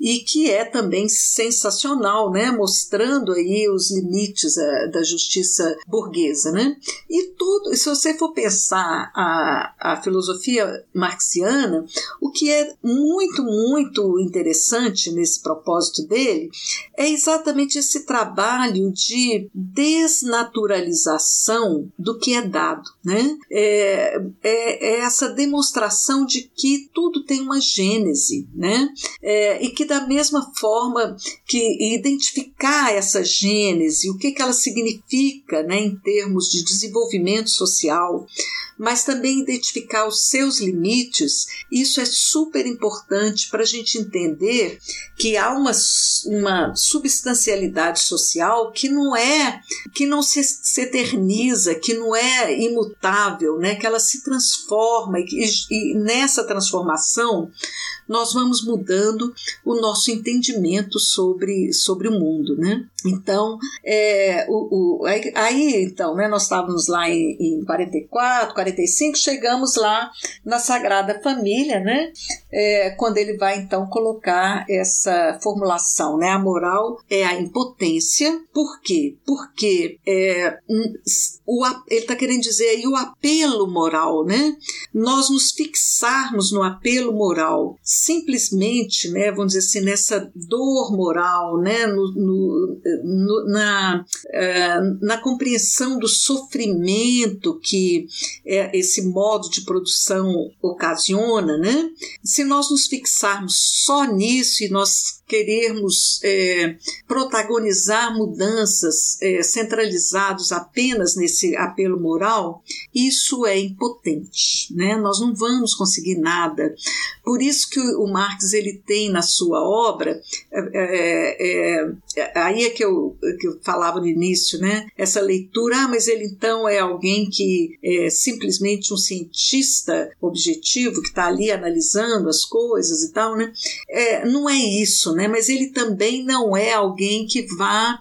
e que é também sensacional, né, mostrando aí os limites é, da justiça burguesa, né, e tudo, se você for pensar a, a filosofia marxiana, o que é muito, muito interessante nesse propósito dele é exatamente esse trabalho de desnaturalização do que é dado. Né? É, é, é essa demonstração de que tudo tem uma gênese né? É, e que, da mesma forma que identificar essa gênese, o que, que ela significa né, em termos de desenvolvimento social, mas também identificar os seus limites, isso é super importante para a gente entender que há uma, uma substancialidade social que não é, que não se, se eterniza, que não é imutável, né? que ela se transforma e, e nessa transformação nós vamos mudando o nosso entendimento sobre, sobre o mundo, né? Então, é, o, o, aí, então, né, nós estávamos lá em, em 44, 45, chegamos lá na Sagrada Família, né? É, quando ele vai então colocar essa formulação, né? A moral é a impotência. Por quê? Porque é, o, ele está querendo dizer aí o apelo moral, né? Nós nos fixarmos no apelo moral simplesmente, né, vamos dizer assim, nessa dor moral, né, no, no, no, na, uh, na compreensão do sofrimento que é, esse modo de produção ocasiona, né, se nós nos fixarmos só nisso e nós querermos é, protagonizar mudanças é, centralizados apenas nesse apelo moral, isso é impotente, né? Nós não vamos conseguir nada. Por isso que o Marx ele tem na sua obra, é, é, é, aí é que eu, que eu falava no início, né? Essa leitura, ah, mas ele então é alguém que é simplesmente um cientista objetivo que está ali analisando as coisas e tal, né? É, não é isso, né? Mas ele também não é alguém que vá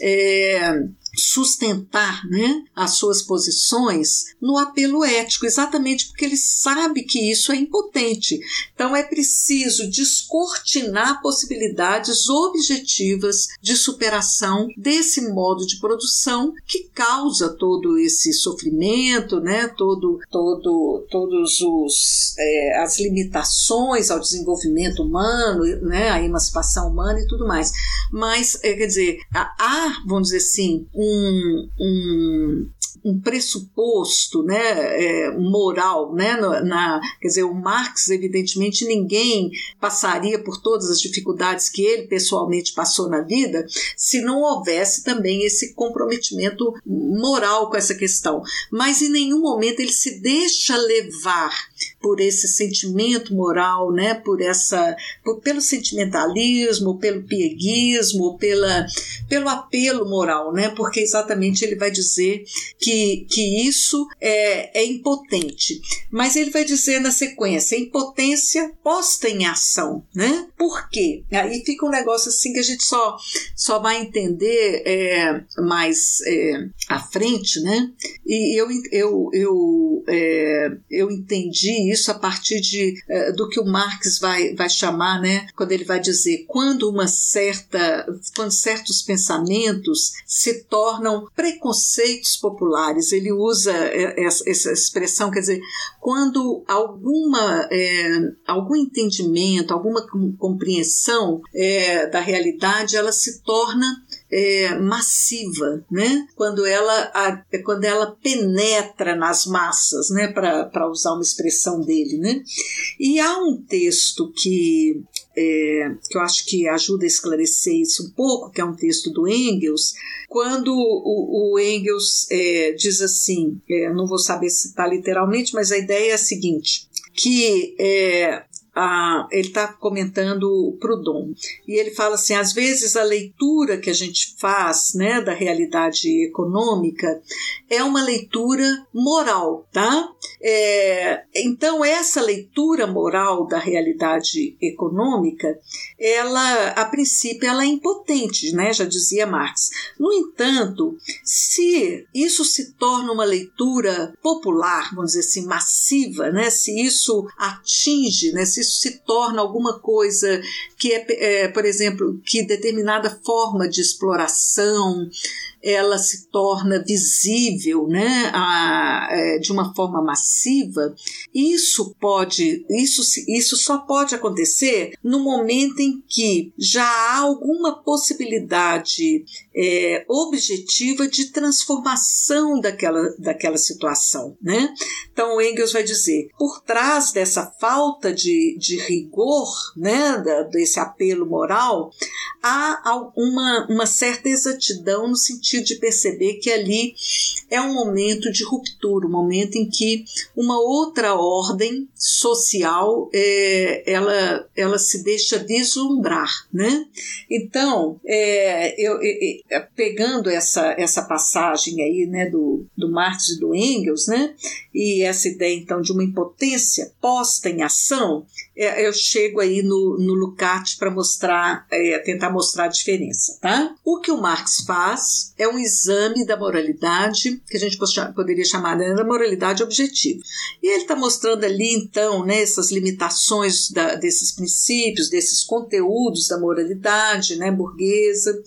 é, sustentar né, as suas posições no apelo ético, exatamente porque ele sabe que isso é impotente. Então é preciso descortinar possibilidades objetivas de superação desse modo de produção que causa todo esse sofrimento, né, todo, todo, todos os é, as limitações ao desenvolvimento humano, né, a emancipação humana e tudo mais. Mas é, quer dizer, há, vamos dizer assim, um, um, um pressuposto né, é, moral, né, na, quer dizer, o Marx, evidentemente, ninguém passaria por todas as dificuldades que ele pessoalmente passou na vida se não houvesse também esse comprometimento moral com essa questão. Mas em nenhum momento ele se deixa levar por esse sentimento moral, né, por essa, por, pelo sentimentalismo, pelo pieguismo, pela, pelo apelo moral, né, porque exatamente ele vai dizer que, que isso é, é impotente. Mas ele vai dizer na sequência, impotência posta em ação, né? Por quê? Aí fica um negócio assim que a gente só, só vai entender é, mais é, à frente, né? E eu, eu, eu, é, eu entendi isso a partir de, é, do que o Marx vai, vai chamar, né? Quando ele vai dizer quando uma certa, quando certos pensamentos se tornam preconceitos populares. Ele usa é, essa expressão, quer dizer, quando alguma, é, algum entendimento, alguma compreensão é, da realidade, ela se torna é, massiva, né? Quando ela, a, quando ela penetra nas massas, né? Para usar uma expressão dele, né? E há um texto que é, que eu acho que ajuda a esclarecer isso um pouco, que é um texto do Engels, quando o, o Engels é, diz assim, é, não vou saber citar literalmente, mas a ideia é a seguinte, que é, ah, ele está comentando o Proudhon e ele fala assim: às vezes a leitura que a gente faz né, da realidade econômica é uma leitura moral, tá? É, então essa leitura moral da realidade econômica, ela a princípio ela é impotente, né? Já dizia Marx. No entanto, se isso se torna uma leitura popular, vamos dizer assim, massiva, né? Se isso atinge, né? Se isso se torna alguma coisa que é, é por exemplo, que determinada forma de exploração ela se torna visível né, a, é, de uma forma massiva, isso pode, isso, isso só pode acontecer no momento em que já há alguma possibilidade é, objetiva de transformação daquela, daquela situação. Né? Então, Engels vai dizer: por trás dessa falta de, de rigor, né, desse apelo moral, há uma, uma certa exatidão no sentido de perceber que ali é um momento de ruptura, um momento em que uma outra ordem social é, ela, ela se deixa vislumbrar. Né? Então, é, eu, eu, pegando essa, essa passagem aí né, do, do Marx e do Engels, né, e essa ideia então de uma impotência posta em ação, é, eu chego aí no, no Lukács para mostrar, é, tentar mostrar a diferença, tá? O que o Marx faz é um exame da moralidade, que a gente poderia chamar né, da moralidade objetiva. E ele está mostrando ali, então, né, essas limitações da, desses princípios, desses conteúdos da moralidade né, burguesa.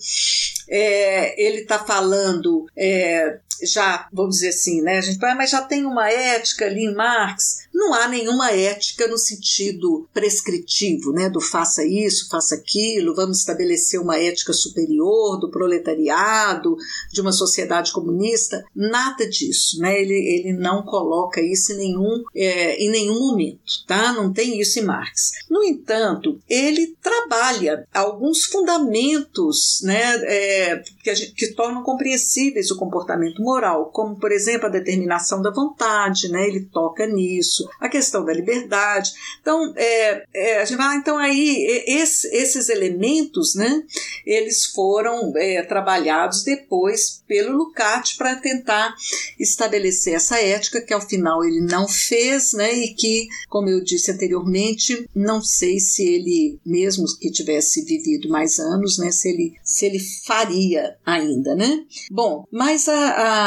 É, ele está falando é, já, vamos dizer assim, né? A gente fala, mas já tem uma ética ali em Marx. Não há nenhuma ética no sentido prescritivo, né? Do faça isso, faça aquilo, vamos estabelecer uma ética superior do proletariado, de uma sociedade comunista. Nada disso, né? Ele, ele não coloca isso em nenhum, é, em nenhum momento, tá? Não tem isso em Marx. No entanto, ele trabalha alguns fundamentos, né? É, que, gente, que tornam compreensíveis o comportamento moral moral, como por exemplo a determinação da vontade, né? Ele toca nisso, a questão da liberdade. Então, é, é, a gente fala, então aí esse, esses elementos, né? Eles foram é, trabalhados depois pelo Lukács para tentar estabelecer essa ética que ao final ele não fez, né? E que, como eu disse anteriormente, não sei se ele mesmo que tivesse vivido mais anos, né? Se ele se ele faria ainda, né? Bom, mas a, a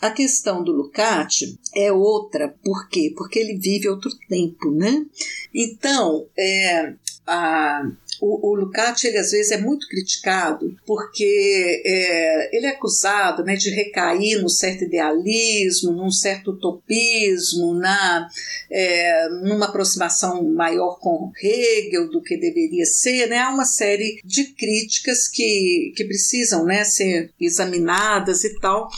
a, questão do Lucati é outra, por quê? Porque ele vive outro tempo, né? Então, é, a, o, o Lukács, ele às vezes é muito criticado porque é, ele é acusado né, de recair num certo idealismo, num certo utopismo, na, é, numa aproximação maior com Hegel do que deveria ser. Né? Há uma série de críticas que, que precisam né, ser examinadas e tal.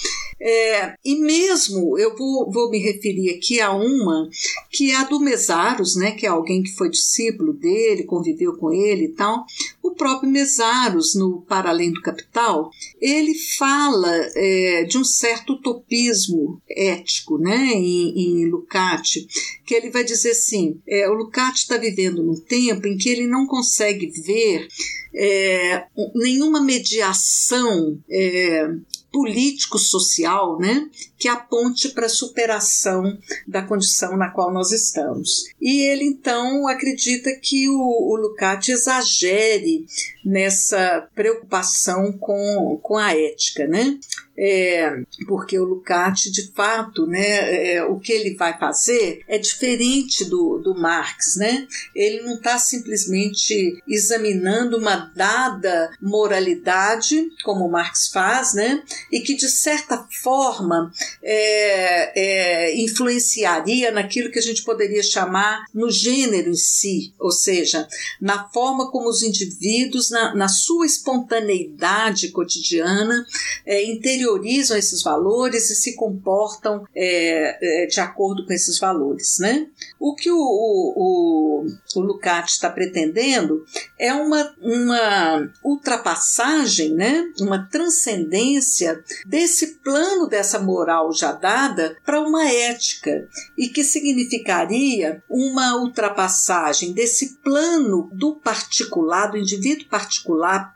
É, e mesmo eu vou, vou me referir aqui a uma que é a do Mesaros, né, que é alguém que foi discípulo dele, conviveu com ele e tal. O próprio Mesaros, no Para Além do Capital, ele fala é, de um certo utopismo ético né, em, em Lukács, que ele vai dizer assim: é, o Lukács está vivendo num tempo em que ele não consegue ver é, nenhuma mediação é, político-social né, que aponte para a superação da condição na qual nós estamos. E ele então acredita que o, o Lukács exagere nessa preocupação com, com a ética. Né? é, porque o Lukács, de fato, né, é, o que ele vai fazer é diferente do, do Marx. Né? Ele não está simplesmente examinando uma dada moralidade, como Marx faz, né, e que, de certa forma, é, é, influenciaria naquilo que a gente poderia chamar no gênero em si, ou seja, na forma como os indivíduos, na, na sua espontaneidade cotidiana, é, interiorizam esses valores e se comportam é, é, de acordo com esses valores. Né? O que o, o, o, o Lukács está pretendendo é uma, uma ultrapassagem, né? uma transcendência desse plano dessa moral já dada para uma ética e que significaria uma ultrapassagem desse plano do particular, do indivíduo particular,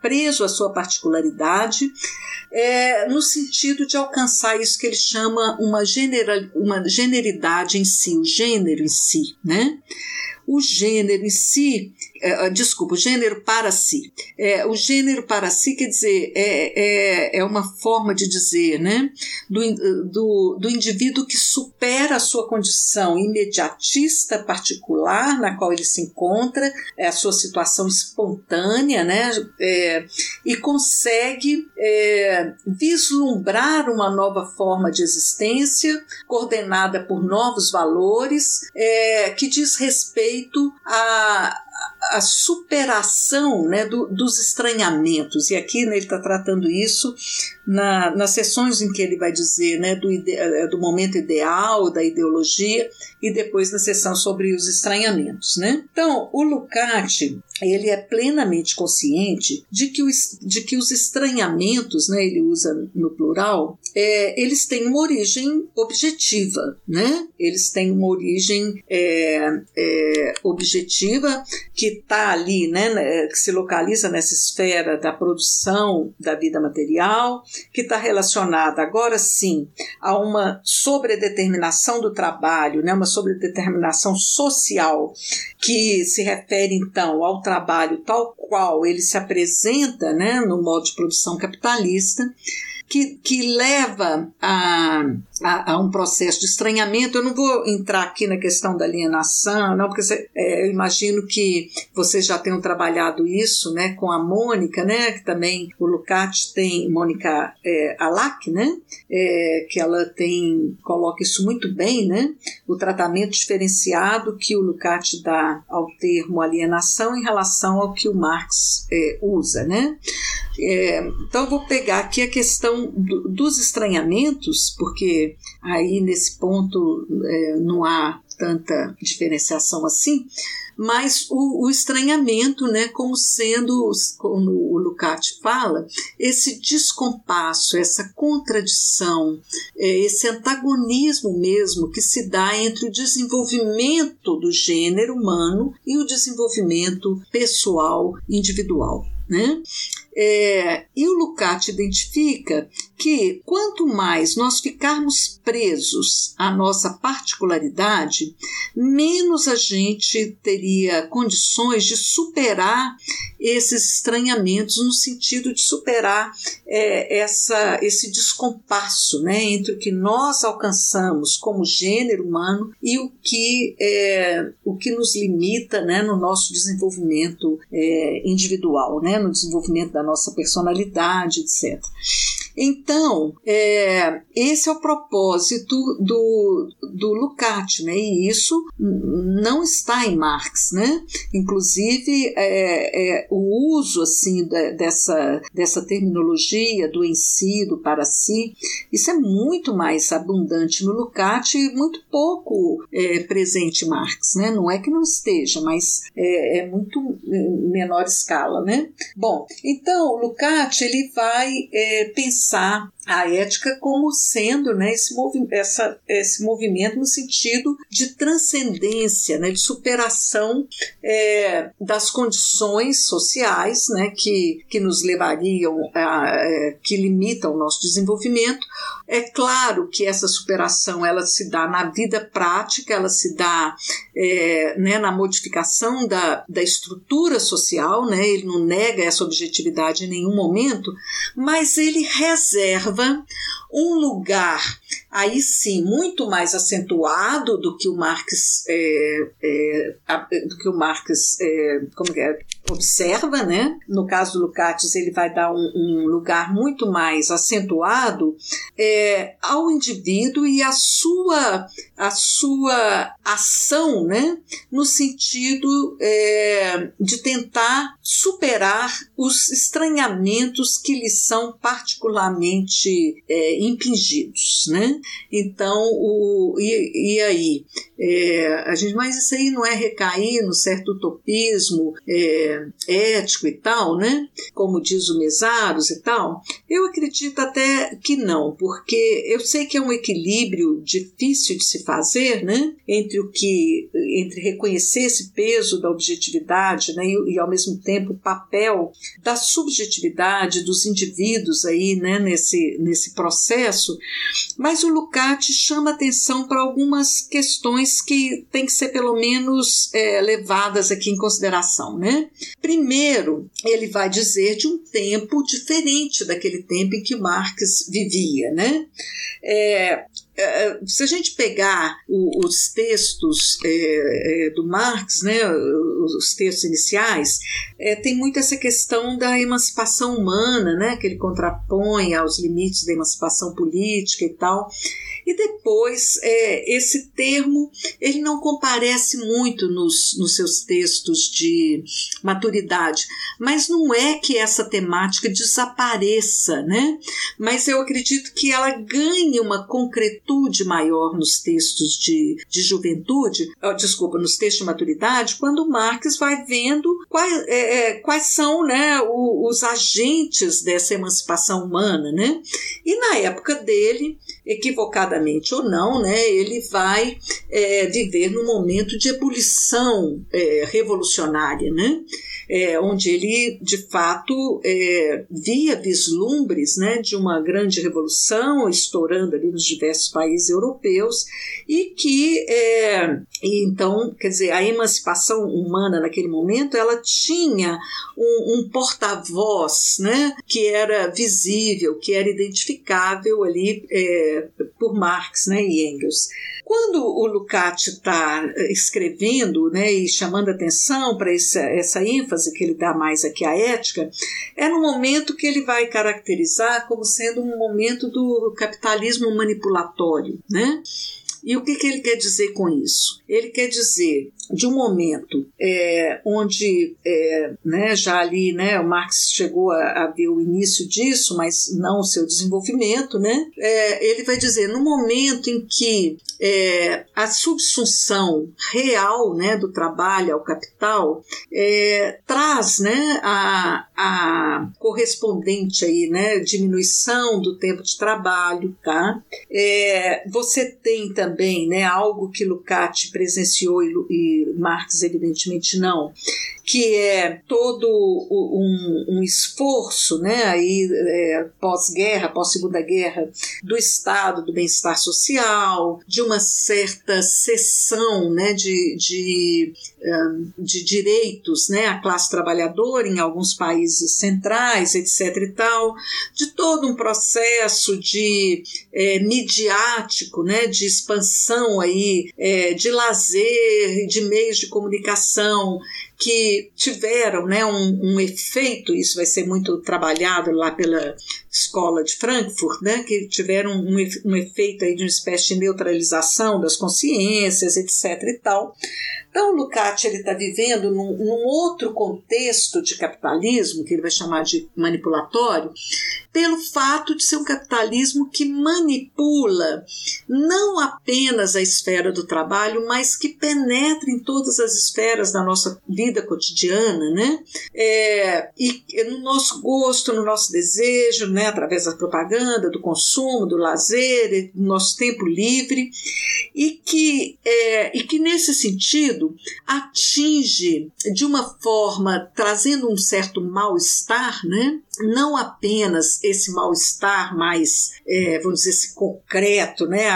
preso à sua particularidade, é, no sentido de alcançar isso que ele chama uma, general, uma generidade em si, o gênero em si, né? O gênero em si é, é, desculpa, o gênero para si. É, o gênero para si quer dizer, é, é, é uma forma de dizer, né? Do, do, do indivíduo que supera a sua condição imediatista particular na qual ele se encontra, é a sua situação espontânea, né? É, e consegue é, vislumbrar uma nova forma de existência coordenada por novos valores é, que diz respeito a a superação né, do, dos estranhamentos. E aqui né, ele está tratando isso na, nas sessões em que ele vai dizer né, do, ide, eh, do momento ideal, da ideologia, e depois na sessão sobre os estranhamentos. Né? Então, o Lukács ele é plenamente consciente de que, os, de que os estranhamentos, né, ele usa no plural, é, eles têm uma origem objetiva, né? Eles têm uma origem é, é, objetiva que está ali, né, né, que se localiza nessa esfera da produção da vida material, que está relacionada agora sim a uma sobredeterminação do trabalho, né, uma sobredeterminação social, que se refere então ao trabalho tal qual ele se apresenta né, no modo de produção capitalista que, que leva a, a, a, um processo de estranhamento. Eu não vou entrar aqui na questão da alienação, não, porque é, eu imagino que vocês já tenham trabalhado isso né, com a Mônica, né, que também o Lucati tem, Mônica é, Alac, né, é, que ela tem, coloca isso muito bem, né, o tratamento diferenciado que o Lucati dá ao termo alienação em relação ao que o Marx é, usa. Né. É, então, eu vou pegar aqui a questão do, dos estranhamentos, porque aí nesse ponto é, não há tanta diferenciação assim, mas o, o, estranhamento, né, como sendo, como o Lukács fala, esse descompasso, essa contradição, é, esse antagonismo mesmo que se dá entre o desenvolvimento do gênero humano e o desenvolvimento pessoal individual. Né? É, e o Lukács identifica que quanto mais nós ficarmos presos à nossa particularidade, menos a gente teria condições de superar esses estranhamentos no sentido de superar é, essa, esse descompasso né, entre o que nós alcançamos como gênero humano e o que, é, o que nos limita né, no nosso desenvolvimento é, individual, né, no desenvolvimento da nossa personalidade, etc. Então, é, esse é o propósito do, do Lukács, né? e isso não está em Marx. Né? Inclusive, é, é, o uso assim da, dessa, dessa terminologia do em si, do para si, isso é muito mais abundante no Lukács e muito pouco é, presente em Marx. Né? Não é que não esteja, mas é, é muito menor escala. Né? Bom, então, o Lukács ele vai é, pensar pensar a ética como sendo né, esse, movi essa, esse movimento no sentido de transcendência, né, de superação é, das condições sociais né, que, que nos levariam, a, é, que limitam o nosso desenvolvimento. É claro que essa superação ela se dá na vida prática, ela se dá é, né, na modificação da, da estrutura social, né, ele não nega essa objetividade em nenhum momento, mas ele reserva um lugar aí sim muito mais acentuado do que o Marx é, é, do que o Marx é, como é, observa, né? No caso do Lukács, ele vai dar um, um lugar muito mais acentuado é, ao indivíduo e a sua a sua ação, né? No sentido é, de tentar superar os estranhamentos que lhe são particularmente é, impingidos, né? Então, o, e, e aí? É, a gente, mas isso aí não é recair no certo utopismo é, ético e tal, né? Como diz o Mesaros e tal. Eu acredito até que não, porque eu sei que é um equilíbrio difícil de se fazer, né? Entre o que, entre reconhecer esse peso da objetividade, né? E, e ao mesmo tempo o papel da subjetividade dos indivíduos aí, né? Nesse, nesse processo. Mas o Lukács chama atenção para algumas questões que têm que ser pelo menos é, levadas aqui em consideração, né? Primeiro, ele vai dizer de um tempo diferente daquele tempo em que Marx vivia, né? É, é, se a gente pegar os textos é, é, do Marx, né, os textos iniciais, tem muito essa questão da emancipação humana, né, que ele contrapõe aos limites da emancipação política e tal. E depois, é, esse termo ele não comparece muito nos, nos seus textos de maturidade, mas não é que essa temática desapareça, né? Mas eu acredito que ela ganhe uma concretude maior nos textos de, de juventude, desculpa, nos textos de maturidade, quando Marx vai vendo quais, é, é, quais são né, os, os agentes dessa emancipação humana, né? E na época dele, ou não, né, ele vai é, viver num momento de ebulição é, revolucionária, né? É, onde ele de fato é, via vislumbres né, de uma grande revolução estourando ali nos diversos países europeus e que é, então quer dizer a emancipação humana naquele momento ela tinha um, um porta-voz né, que era visível que era identificável ali é, por Marx né, e Engels quando o Lukács está eh, escrevendo né, e chamando atenção para essa, essa ênfase que ele dá mais aqui à ética, é no momento que ele vai caracterizar como sendo um momento do capitalismo manipulatório. Né? E o que, que ele quer dizer com isso? Ele quer dizer de um momento é, onde é, né, já ali né, o Marx chegou a, a, ver o início disso, mas não o seu desenvolvimento, né, é, ele vai dizer no momento em que é, a subsunção real né, do trabalho ao capital é, traz né, a, a correspondente aí, né, diminuição do tempo de trabalho, tá? É, você tem também né, algo que Lukács presenciou e, e Marx, evidentemente, não que é todo um, um esforço, né, aí é, pós-guerra, pós-segunda guerra, do Estado, do bem-estar social, de uma certa cessão, né, de, de, de direitos, né, à classe trabalhadora em alguns países centrais, etc. e tal, de todo um processo de é, midiático, né, de expansão aí, é, de lazer, de meios de comunicação que tiveram né, um, um, efeito, isso vai ser muito trabalhado lá pela escola de Frankfurt, né, que tiveram um, um efeito aí de uma espécie de neutralização das consciências, etc. e tal. Então, o Lukács está vivendo num, num outro contexto de capitalismo, que ele vai chamar de manipulatório, pelo fato de ser um capitalismo que manipula não apenas a esfera do trabalho, mas que penetra em todas as esferas da nossa vida cotidiana, né? É, e no nosso gosto, no nosso desejo, né? através da propaganda, do consumo, do lazer, do nosso tempo livre, e que, é, e que nesse sentido atinge de uma forma trazendo um certo mal-estar, né? não apenas esse mal-estar mais, é, vamos dizer assim, concreto, né,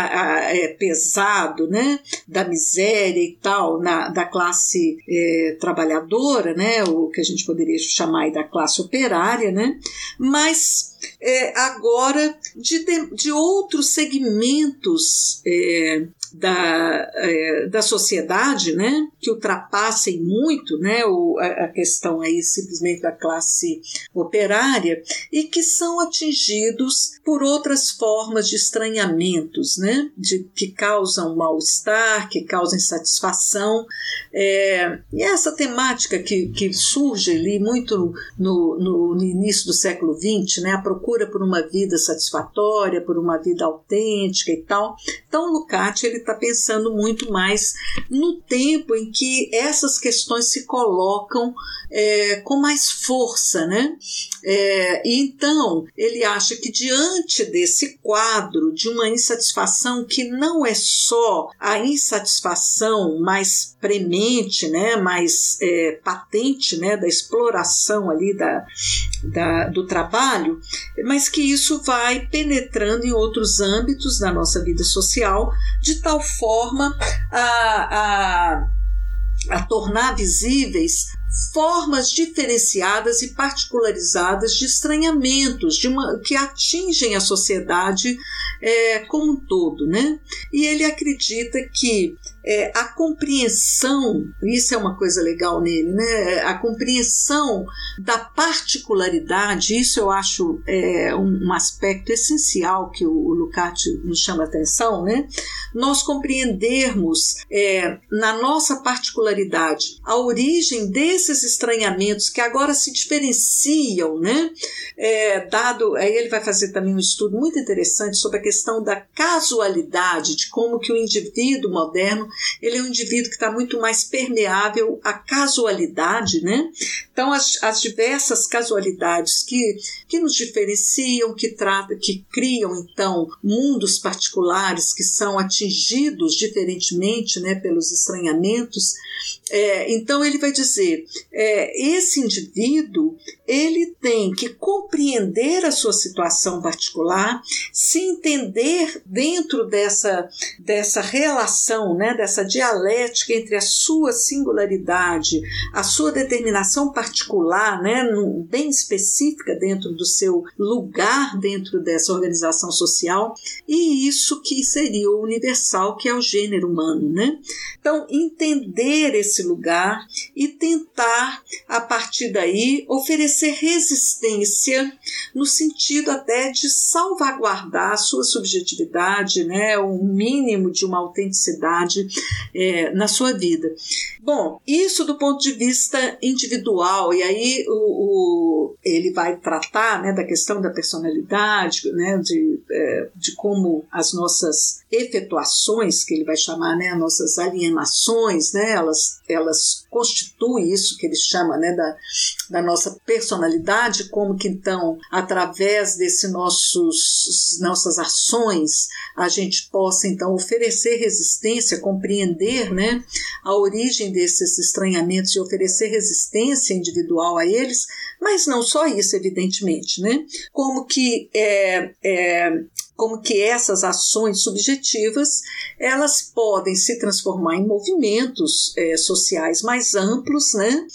é, pesado, né, da miséria e tal, na, da classe é, trabalhadora, né, o que a gente poderia chamar da classe operária, né, mas é, agora de, de outros segmentos é, da, é, da sociedade, né, que ultrapassem muito, né, o, a, questão aí simplesmente da classe operária e que são atingidos por outras formas de estranhamentos, né, de, que causam mal-estar, que causam insatisfação. É, e essa temática que, que surge ali muito no, no, no início do século XX, né, a procura por uma vida satisfatória, por uma vida autêntica e tal. Então, Lukács ele está pensando muito mais no tempo em que essas questões se colocam é, com mais força, né? É, então ele acha que diante desse quadro de uma insatisfação que não é só a insatisfação mais premente, né, mais é, patente, né, da exploração ali da, da, do trabalho, mas que isso vai penetrando em outros âmbitos da nossa vida social de tal forma a, a, a tornar visíveis formas diferenciadas e particularizadas de estranhamentos de uma, que atingem a sociedade é, como um todo. Né? E ele acredita que é, a compreensão, isso é uma coisa legal nele, né? a compreensão da particularidade, isso eu acho é, um, um, aspecto essencial que o, o Lukács nos chama a atenção, né? nós compreendermos é, na nossa particularidade a origem desses estranhamentos que agora se diferenciam, né? É, dado, aí ele vai fazer também um estudo muito interessante sobre a questão da casualidade, de como que o indivíduo moderno ele é um indivíduo que está muito mais permeável à casualidade, né? Então, as, as diversas casualidades que, que nos diferenciam, que, trata, que criam, então, mundos particulares que são atingidos diferentemente né, pelos estranhamentos. É, então, ele vai dizer: é, esse indivíduo ele tem que compreender a sua situação particular, se entender dentro dessa, dessa relação, né, dessa dialética entre a sua singularidade, a sua determinação particular, né, bem específica dentro do seu lugar dentro dessa organização social, e isso que seria o universal, que é o gênero humano. Né? Então, entender esse lugar e tentar, a partir daí, oferecer resistência no sentido até de salvaguardar a sua subjetividade, né, o mínimo de uma autenticidade é, na sua vida. Bom, isso do ponto de vista individual, e aí o, o ele vai tratar né, da questão da personalidade, né, de, é, de como as nossas efetuações, que ele vai chamar, né, as nossas alienações, né, elas, elas constituem isso que ele chama né, da, da nossa personalidade, como que então, através desse nossos nossas ações, a gente possa então oferecer resistência, compreender né, a origem desses estranhamentos e oferecer resistência individual a eles, mas não só isso, evidentemente, né? Como que é, é como que essas ações subjetivas elas podem se transformar em movimentos é, sociais mais amplos, né?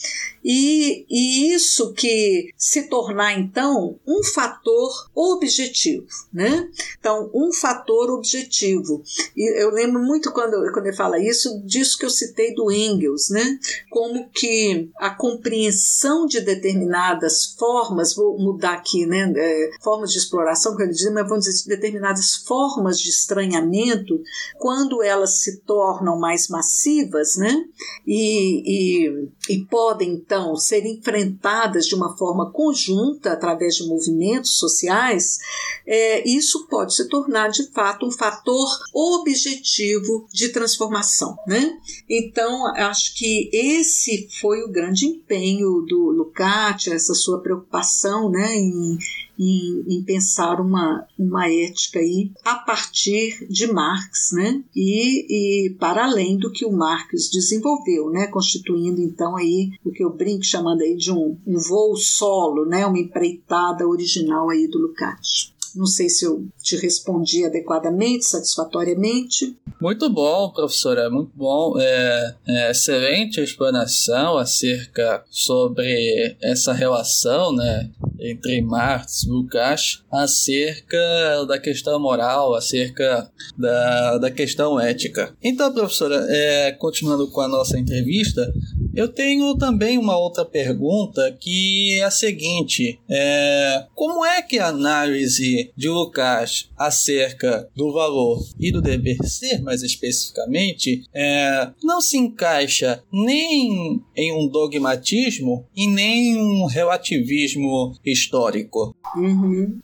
E, e isso que se tornar então um fator objetivo, né? Então, um fator objetivo. E eu lembro muito quando, quando ele fala isso, disso que eu citei do Engels, né? Como que a compreensão de determinadas formas, vou mudar aqui, né? É, formas de exploração, que ele diz, mas vamos dizer, determinadas formas de estranhamento, quando elas se tornam mais massivas, né? E, e, e podem então ser enfrentadas de uma forma conjunta através de movimentos sociais, é, isso pode se tornar de fato um fator objetivo de transformação. Né? Então, acho que esse foi o grande empenho do Lukács, essa sua preocupação né, em em, em, pensar uma, uma ética aí a partir de Marx, né? E, e para além do que o Marx desenvolveu, né? Constituindo então aí o que eu brinco chamando aí de um, um voo solo, né? Uma empreitada original aí do Lukács. Não sei se eu te respondi adequadamente, satisfatoriamente. Muito bom, professora, muito bom. É, é excelente explanação acerca sobre essa relação, né, entre Marx e Lukács acerca da questão moral, acerca da, da questão ética. Então, professora, é, continuando com a nossa entrevista, eu tenho também uma outra pergunta que é a seguinte: é, como é que a análise de Lucas acerca do valor e do dever ser, mais especificamente, é, não se encaixa nem em um dogmatismo e nem um relativismo histórico? Uhum.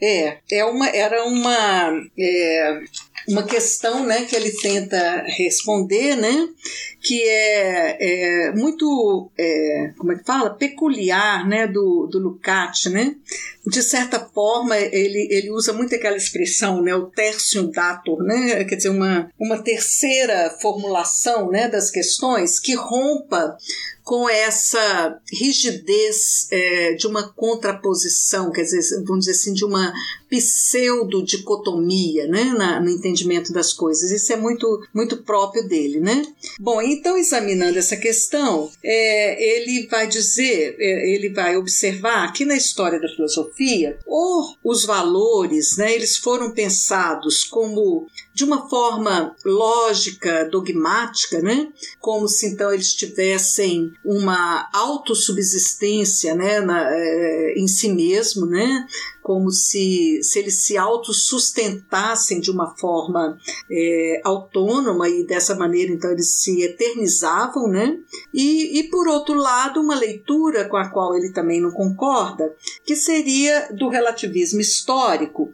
É, é uma, era uma. É uma questão né, que ele tenta responder, né, que é, é muito, é, como é que fala, peculiar né, do, do Lukács, né? De certa forma, ele, ele usa muito aquela expressão, né, o tertium dator, né, quer dizer, uma, uma terceira formulação né, das questões que rompa com essa rigidez é, de uma contraposição, quer dizer, vamos dizer assim, de uma pseudo-dicotomia né, no entendimento das coisas. Isso é muito, muito próprio dele. Né? Bom, então, examinando essa questão, é, ele vai dizer, é, ele vai observar que na história da filosofia, ou os valores, né, eles foram pensados como de uma forma lógica, dogmática, né? como se então eles tivessem uma autossubsistência né? Na, é, em si mesmo, né? Como se, se eles se autossustentassem de uma forma é, autônoma e dessa maneira então eles se eternizavam, né? E, e por outro lado, uma leitura com a qual ele também não concorda, que seria do relativismo histórico,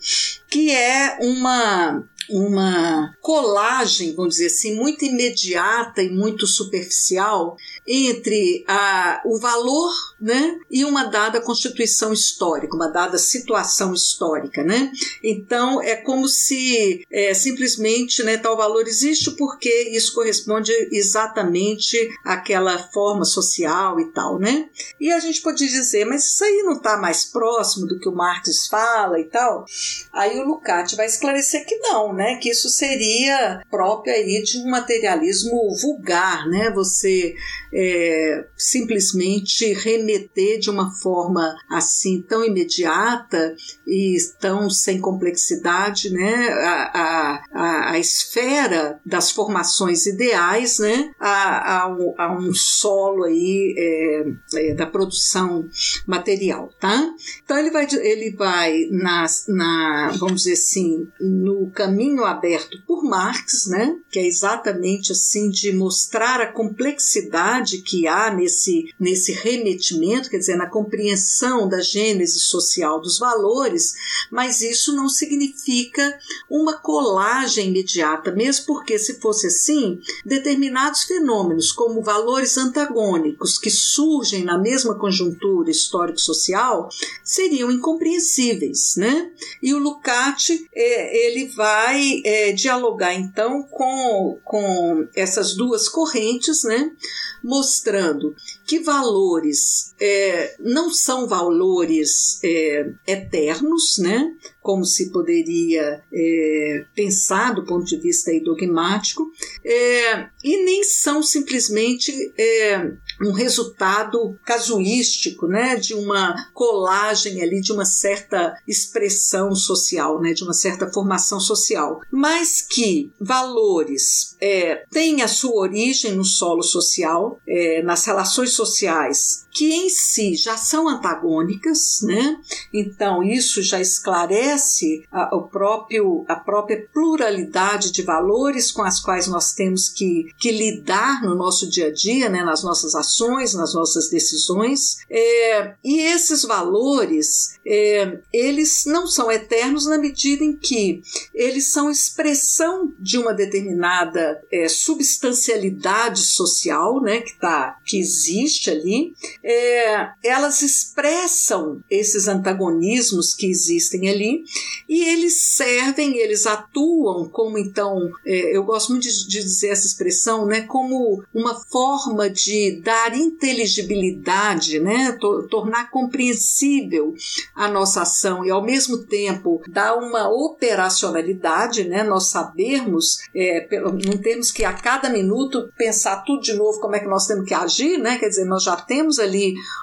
que é uma uma colagem, vamos dizer assim, muito imediata e muito superficial entre a, o valor né, e uma dada constituição histórica, uma dada situação histórica. Né? Então, é como se é, simplesmente né, tal valor existe porque isso corresponde exatamente àquela forma social e tal. Né? E a gente pode dizer, mas isso aí não está mais próximo do que o Marx fala e tal? Aí o Lukács vai esclarecer que não, né? que isso seria próprio aí de um materialismo vulgar, né? você é, simplesmente remeter de uma forma assim tão imediata e tão sem complexidade né, a, a, a esfera das formações ideais né, a, a, a um solo aí, é, é, da produção material. Tá? Então ele vai, ele vai na, na, vamos dizer assim, no caminho aberto por Marx, né, que é exatamente assim de mostrar a complexidade que há nesse, nesse remetimento, quer dizer, na compreensão da gênese social dos valores, mas isso não significa uma colagem imediata, mesmo porque, se fosse assim, determinados fenômenos, como valores antagônicos que surgem na mesma conjuntura histórico-social, seriam incompreensíveis. Né? E o Lukács é, ele vai é, dialogar então com, com essas duas correntes, né? Mostrando que valores é, não são valores é, eternos, né? como se poderia é, pensar do ponto de vista dogmático, é, e nem são simplesmente é, um resultado casuístico, né, de uma colagem ali de uma certa expressão social, né, de uma certa formação social, mas que valores é, têm a sua origem no solo social, é, nas relações sociais que em si já são antagônicas, né? Então isso já esclarece a, o próprio, a própria pluralidade de valores com as quais nós temos que, que lidar no nosso dia a dia, né? Nas nossas ações, nas nossas decisões. É, e esses valores, é, eles não são eternos na medida em que eles são expressão de uma determinada é, substancialidade social, né? Que tá, que existe ali é, elas expressam esses antagonismos que existem ali e eles servem, eles atuam como então, é, eu gosto muito de, de, dizer essa expressão, né, como uma forma de dar inteligibilidade, né, to, tornar compreensível a nossa ação e ao mesmo tempo dar uma operacionalidade, né, nós sabermos, é, não temos que a cada minuto pensar tudo de novo como é que nós temos que agir, né, quer dizer, nós já temos ali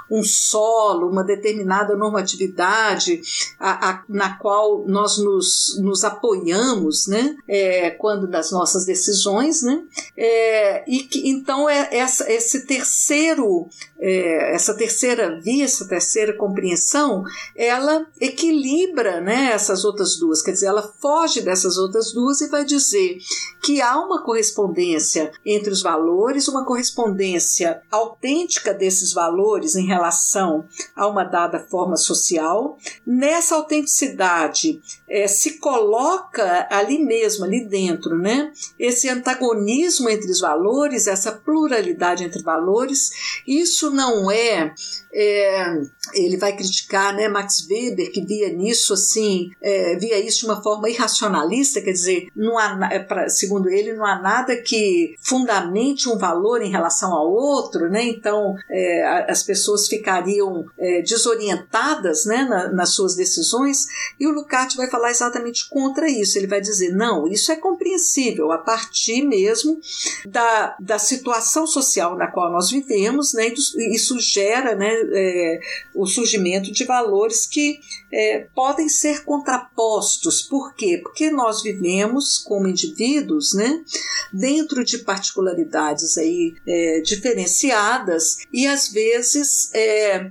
um solo, uma determinada normatividade a, a, na qual nós nos, nos apoiamos, né, é, quando das nossas decisões, né, é, e que então é essa, esse terceiro, é, essa terceira via, essa terceira compreensão, ela equilibra, né, essas outras duas, quer dizer, ela foge dessas outras duas e vai dizer que há uma correspondência entre os valores, uma correspondência autêntica desses valores em relação a uma dada forma social. Nessa autenticidade é, se coloca ali mesmo, ali dentro, né? Esse antagonismo entre os valores, essa pluralidade entre valores, isso não é é, ele vai criticar né, Max Weber, que via nisso assim, é, via isso de uma forma irracionalista, quer dizer, não há, é, segundo ele, não há nada que fundamente um valor em relação ao outro, né? então é, as pessoas ficariam é, desorientadas né, na, nas suas decisões, e o Lukács vai falar exatamente contra isso. Ele vai dizer: não, isso é compreensível a partir mesmo da, da situação social na qual nós vivemos, né? isso gera né, é, o surgimento de valores que é, podem ser contrapostos. Por quê? Porque nós vivemos como indivíduos, né, dentro de particularidades aí é, diferenciadas e às vezes é,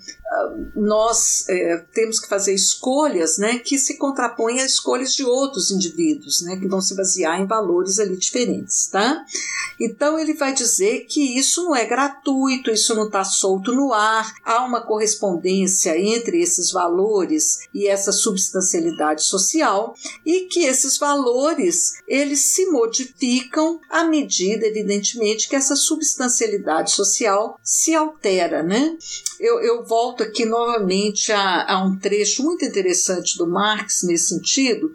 nós é, temos que fazer escolhas né, que se contrapõem a escolhas de outros indivíduos, né, que vão se basear em valores ali diferentes. Tá? Então ele vai dizer que isso não é gratuito, isso não está solto no ar, há uma correspondência entre esses valores e essa substancialidade social e que esses valores eles se modificam à medida, evidentemente, que essa substancialidade social se altera. Né? Eu, eu volto aqui novamente a, a, um trecho muito interessante do Marx nesse sentido,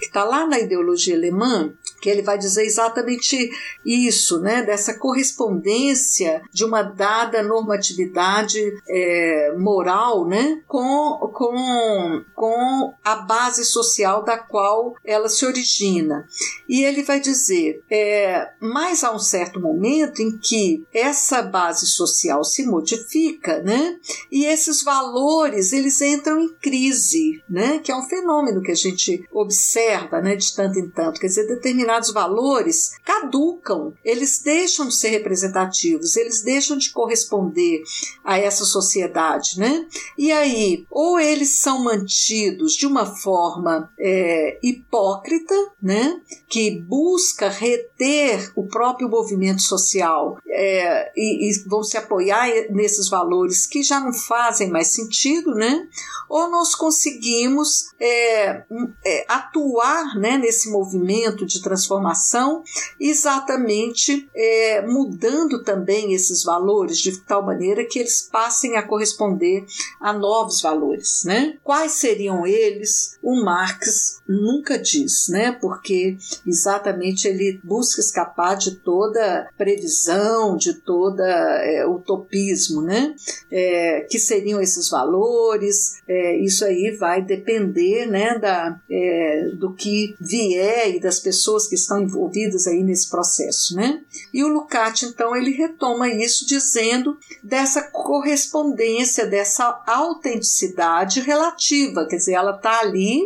que está lá na ideologia alemã, que ele vai dizer exatamente isso, né, dessa correspondência de uma dada normatividade é, moral né, com, com, com a base social da qual ela se origina. E ele vai dizer, é, mas há um certo momento em que essa base social se modifica, né, e esses valores eles entram em crise, né, que é um fenômeno que a gente observa né, de tanto em tanto, quer dizer, determinado determinados valores caducam, eles deixam de ser representativos, eles deixam de corresponder a essa sociedade, né? E aí, ou eles são mantidos de uma forma é, hipócrita, né? Que busca reter o próprio movimento social é, e, e vão se apoiar nesses valores que já não fazem mais sentido, né? Ou nós conseguimos é, é, atuar né, nesse movimento de transformação transformação, exatamente é, mudando também esses valores de tal maneira que eles passem a corresponder a novos valores. Né? Quais seriam eles? O Marx nunca diz, né? porque exatamente ele busca escapar de toda previsão, de toda é, utopismo, né? É, que seriam esses valores, é, isso aí vai depender né, da, é, do que vier e das pessoas que estão envolvidas aí nesse processo, né? E o Lukács, então, ele retoma isso dizendo dessa correspondência, dessa autenticidade relativa, quer dizer, ela está ali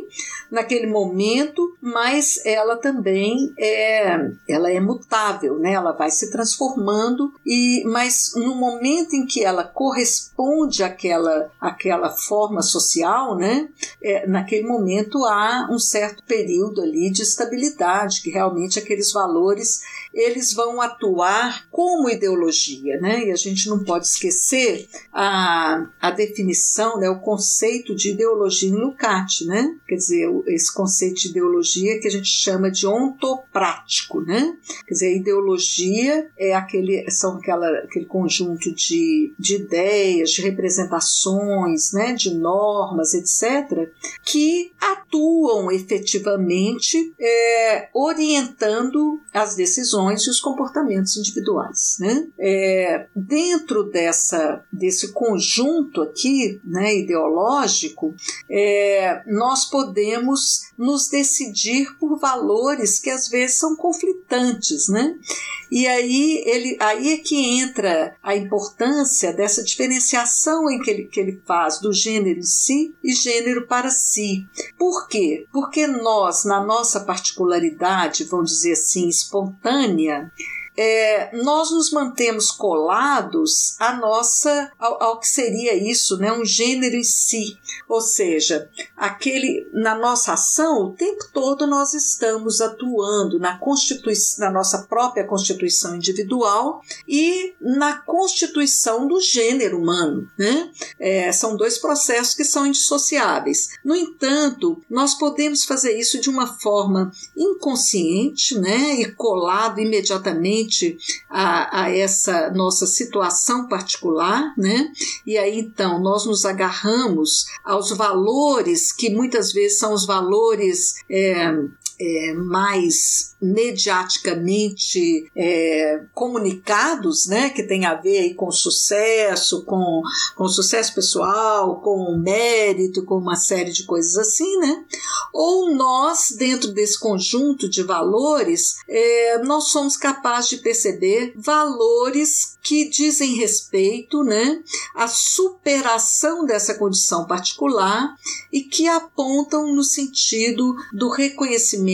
naquele momento, mas ela também é, ela é mutável, né? Ela vai se transformando e, mas no momento em que ela corresponde àquela, àquela forma social, né? É, naquele momento há um certo período ali de estabilidade que realmente realmente aqueles valores eles vão atuar como ideologia, né? E a gente não pode esquecer a, a definição, né, o conceito de ideologia em Lukács, né? Quer dizer, esse conceito de ideologia que a gente chama de ontoprático, né? Quer dizer, a ideologia é aquele, são aquela, aquele conjunto de, de ideias, de representações, né, de normas, etc., que atuam efetivamente é, orientando as decisões e os comportamentos individuais. Né? É, dentro dessa, desse conjunto aqui né, ideológico, é, nós podemos nos decidir por valores que às vezes são conflitantes. Né? E aí, ele, aí é que entra a importância dessa diferenciação em que ele, que ele faz do gênero em si e gênero para si. Por quê? Porque nós, na nossa particularidade, vamos dizer assim, espontânea, 你。É, nós nos mantemos colados à nossa, ao, ao, que seria isso, né, um gênero em si. Ou seja, aquele na nossa ação, o tempo todo nós estamos atuando na, constituição, na nossa própria constituição individual e na constituição do gênero humano. Né? É, são dois processos que são indissociáveis. No entanto, nós podemos fazer isso de uma forma inconsciente né, e colado imediatamente a, a essa nossa situação particular, né? E aí então nós nos agarramos aos valores que muitas vezes são os valores é, é, mais mediaticamente é, comunicados, né, que tem a ver com sucesso, com, com sucesso pessoal, com mérito, com uma série de coisas assim, né? Ou nós, dentro desse conjunto de valores, é, nós somos capazes de perceber valores que dizem respeito, né, à superação dessa condição particular e que apontam no sentido do reconhecimento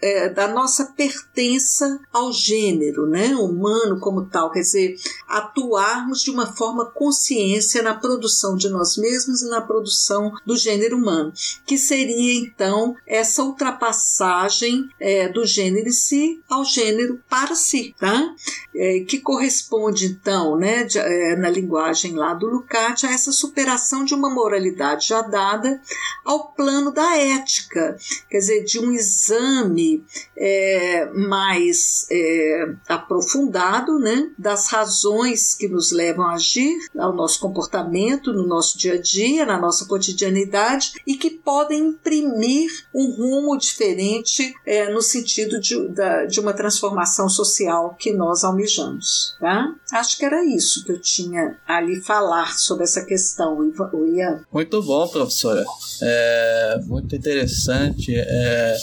é, da nossa nossa pertença ao gênero né, humano como tal, quer dizer, atuarmos de uma forma consciência na produção de nós mesmos e na produção do gênero humano, que seria então essa ultrapassagem é, do gênero em si ao gênero para si, tá? É, que corresponde então, né, de, é, na linguagem lá do Lukács, a essa superação de uma moralidade já dada ao plano da ética, quer dizer, de um exame é, é, mais é, aprofundado né, das razões que nos levam a agir, ao nosso comportamento, no nosso dia a dia, na nossa cotidianidade e que podem imprimir um rumo diferente é, no sentido de, da, de uma transformação social que nós almejamos. Tá? Acho que era isso que eu tinha ali falar sobre essa questão, Ian. Muito bom, professora. É muito interessante. É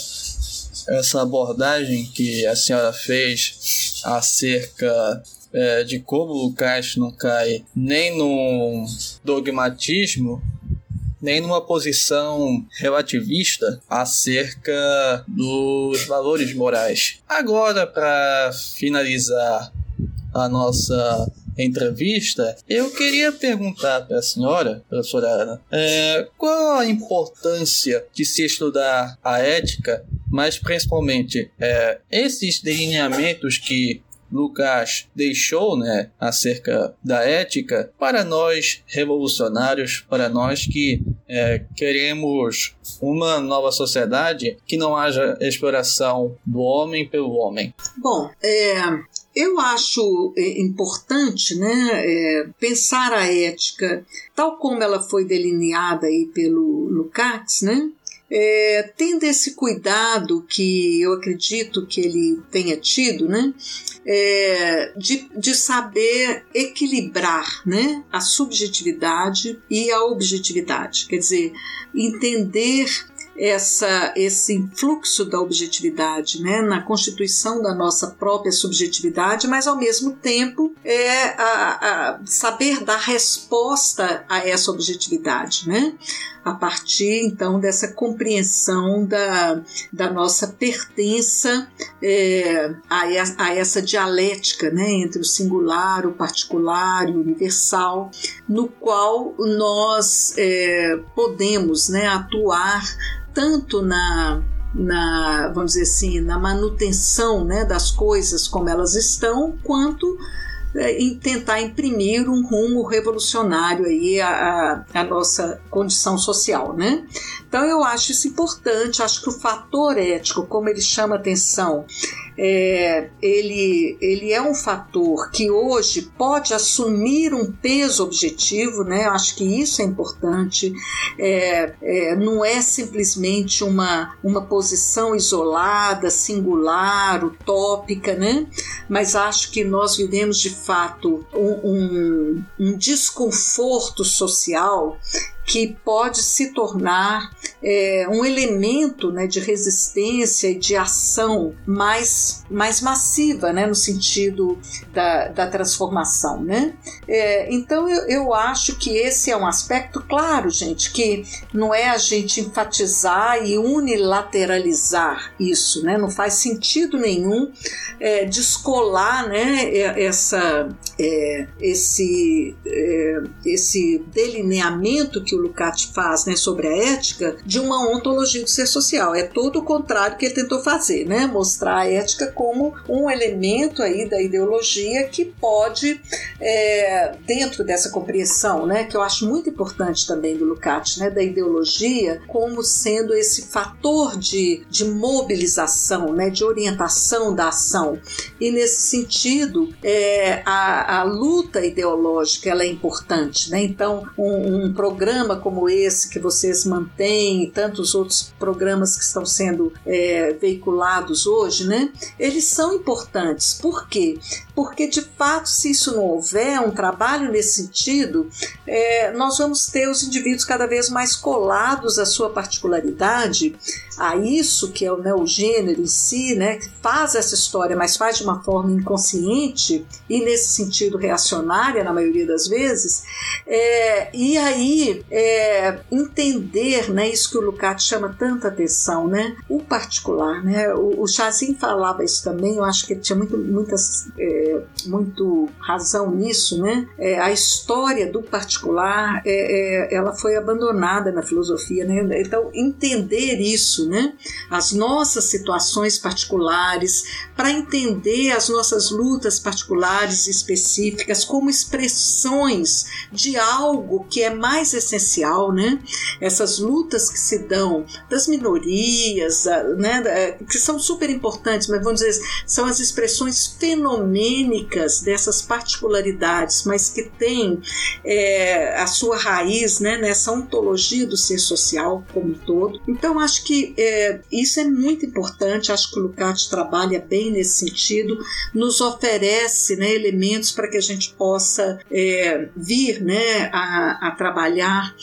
essa abordagem que a senhora fez acerca é, de como o Lucas não cai nem no dogmatismo nem numa posição relativista acerca dos valores morais. Agora, para finalizar a nossa entrevista, eu queria perguntar para a senhora, professora Ana, é, qual a importância de se estudar a ética mas principalmente é, esses delineamentos que Lucas deixou né, acerca da ética para nós revolucionários, para nós que é, queremos uma nova sociedade que não haja exploração do homem pelo homem. Bom, é, eu acho é, importante né, é, pensar a ética tal como ela foi delineada aí pelo Lukács, né, é, tendo esse cuidado que eu acredito que ele tenha tido, né, é, de, de saber equilibrar né, a subjetividade e a objetividade, quer dizer, entender essa, esse influxo da objetividade né, na constituição da nossa própria subjetividade, mas ao mesmo tempo é a, a saber dar resposta a essa objetividade, né? A partir então dessa compreensão da, da nossa pertença é, a, a, essa dialética né, entre o singular, o particular e o universal, no qual nós é, podemos né, atuar tanto na na vamos dizer assim na manutenção né, das coisas como elas estão quanto em tentar imprimir um rumo revolucionário aí à, à, à nossa condição social, né? Então eu acho isso importante, acho que o fator ético, como ele chama atenção, é, ele, ele é um fator que hoje pode assumir um peso objetivo, né? Eu acho que isso é importante. É, é, não é simplesmente uma, uma posição isolada, singular, utópica, né? Mas acho que nós vivemos de fato um, um, um desconforto social que pode se tornar é, um elemento né, de resistência e de ação mais, mais massiva, né, no sentido da, da transformação. Né? É, então eu, eu acho que esse é um aspecto, claro, gente, que não é a gente enfatizar e unilateralizar isso, né? não faz sentido nenhum é, descolar né, essa, é, esse, é, esse delineamento que o Lukács faz né, sobre a ética de uma ontologia do ser social. É todo o contrário que ele tentou fazer, né? Mostrar a ética como um elemento aí da ideologia que pode, é, dentro dessa compreensão, né, que eu acho muito importante também do Lukács, né, da ideologia como sendo esse fator de, de mobilização, né, de orientação da ação. E nesse sentido, é, a, a luta ideológica ela é importante, né? Então, um, um programa como esse que vocês mantêm e tantos outros programas que estão sendo é, veiculados hoje, né? Eles são importantes. Por quê? Porque de fato, se isso não houver um trabalho nesse sentido, é, nós vamos ter os indivíduos cada vez mais colados à sua particularidade, a isso que é o, né, o gênero em si, né? Que faz essa história, mas faz de uma forma inconsciente e nesse sentido reacionária na maioria das vezes. É, e aí é, entender, né, isso que o Lukács chama tanta atenção, né, o particular, né, o, o Chazin falava isso também, eu acho que ele tinha muito, muitas, é, muito razão nisso, né, é, a história do particular, é, é, ela foi abandonada na filosofia, né, então entender isso, né, as nossas situações particulares, para entender as nossas lutas particulares específicas como expressões de algo que é mais essencial essencial, né? Essas lutas que se dão das minorias, né? Que são super importantes, mas vamos dizer, são as expressões fenomênicas dessas particularidades, mas que têm é, a sua raiz, né? Nessa ontologia do ser social como um todo. Então, acho que é, isso é muito importante. Acho que o Lukács trabalha bem nesse sentido, nos oferece né, elementos para que a gente possa é, vir né, a, a trabalhar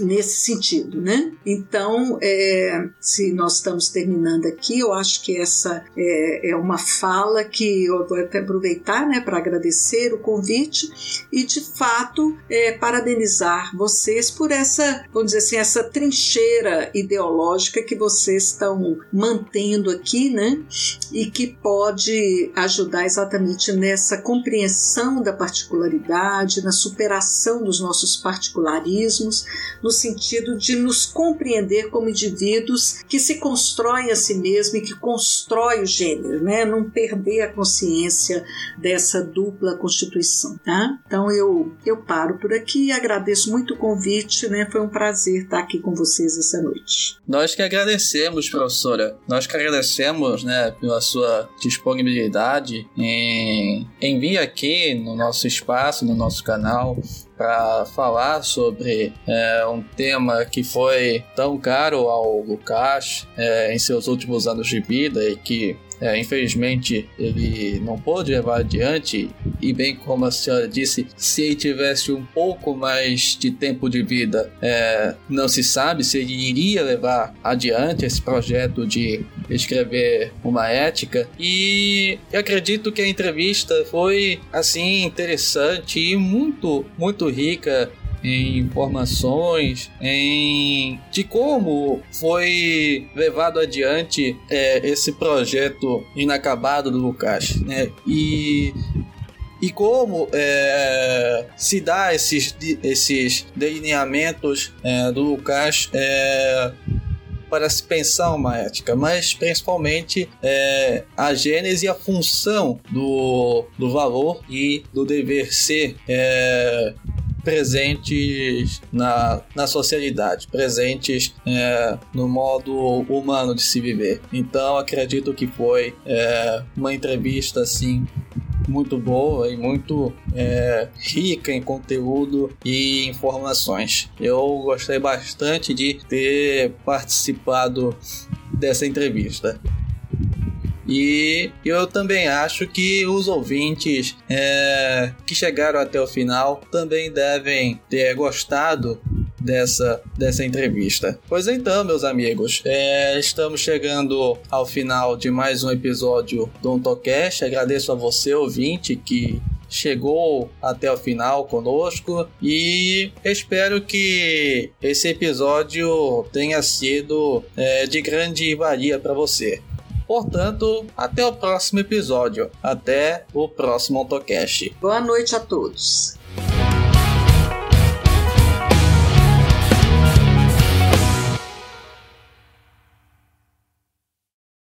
nesse sentido, né? Então, é, se nós estamos terminando aqui, eu acho que essa é, é uma fala que eu vou até aproveitar, né, para agradecer o convite e, de fato, é, parabenizar vocês por essa, vamos dizer assim, essa trincheira ideológica que vocês estão mantendo aqui, né? E que pode ajudar exatamente nessa compreensão da particularidade, na superação dos nossos particularismos, no sentido de nos compreender como indivíduos que se constroem a si mesmo e que constrói o gênero, né? Não perder a consciência dessa dupla constituição, tá? Então eu eu paro por aqui e agradeço muito o convite, né? Foi um prazer estar aqui com vocês essa noite. Nós que agradecemos, professora. Nós que agradecemos, né, pela sua disponibilidade em, em vir aqui no nosso espaço, no nosso canal, para falar sobre é, um tema que foi tão caro ao Lucas é, em seus últimos anos de vida e que é, infelizmente ele não pôde levar adiante. E bem como a senhora disse, se ele tivesse um pouco mais de tempo de vida, é, não se sabe se ele iria levar adiante esse projeto de escrever uma ética. E eu acredito que a entrevista foi assim interessante e muito muito rica em informações, em de como foi levado adiante é, esse projeto inacabado do Lucas, né? E e como é, se dá esses, esses delineamentos é, do Lucas é, para se pensar uma ética, mas principalmente é, a gênese e a função do, do valor e do dever ser é, presentes na, na sociedade, presentes é, no modo humano de se viver. Então acredito que foi é, uma entrevista assim muito boa e muito é, rica em conteúdo e informações. Eu gostei bastante de ter participado dessa entrevista. E eu também acho que os ouvintes é, que chegaram até o final também devem ter gostado dessa, dessa entrevista. Pois então, meus amigos, é, estamos chegando ao final de mais um episódio do OntoCast. Agradeço a você, ouvinte, que chegou até o final conosco e espero que esse episódio tenha sido é, de grande valia para você. Portanto, até o próximo episódio. Até o próximo AutoCast. Boa noite a todos.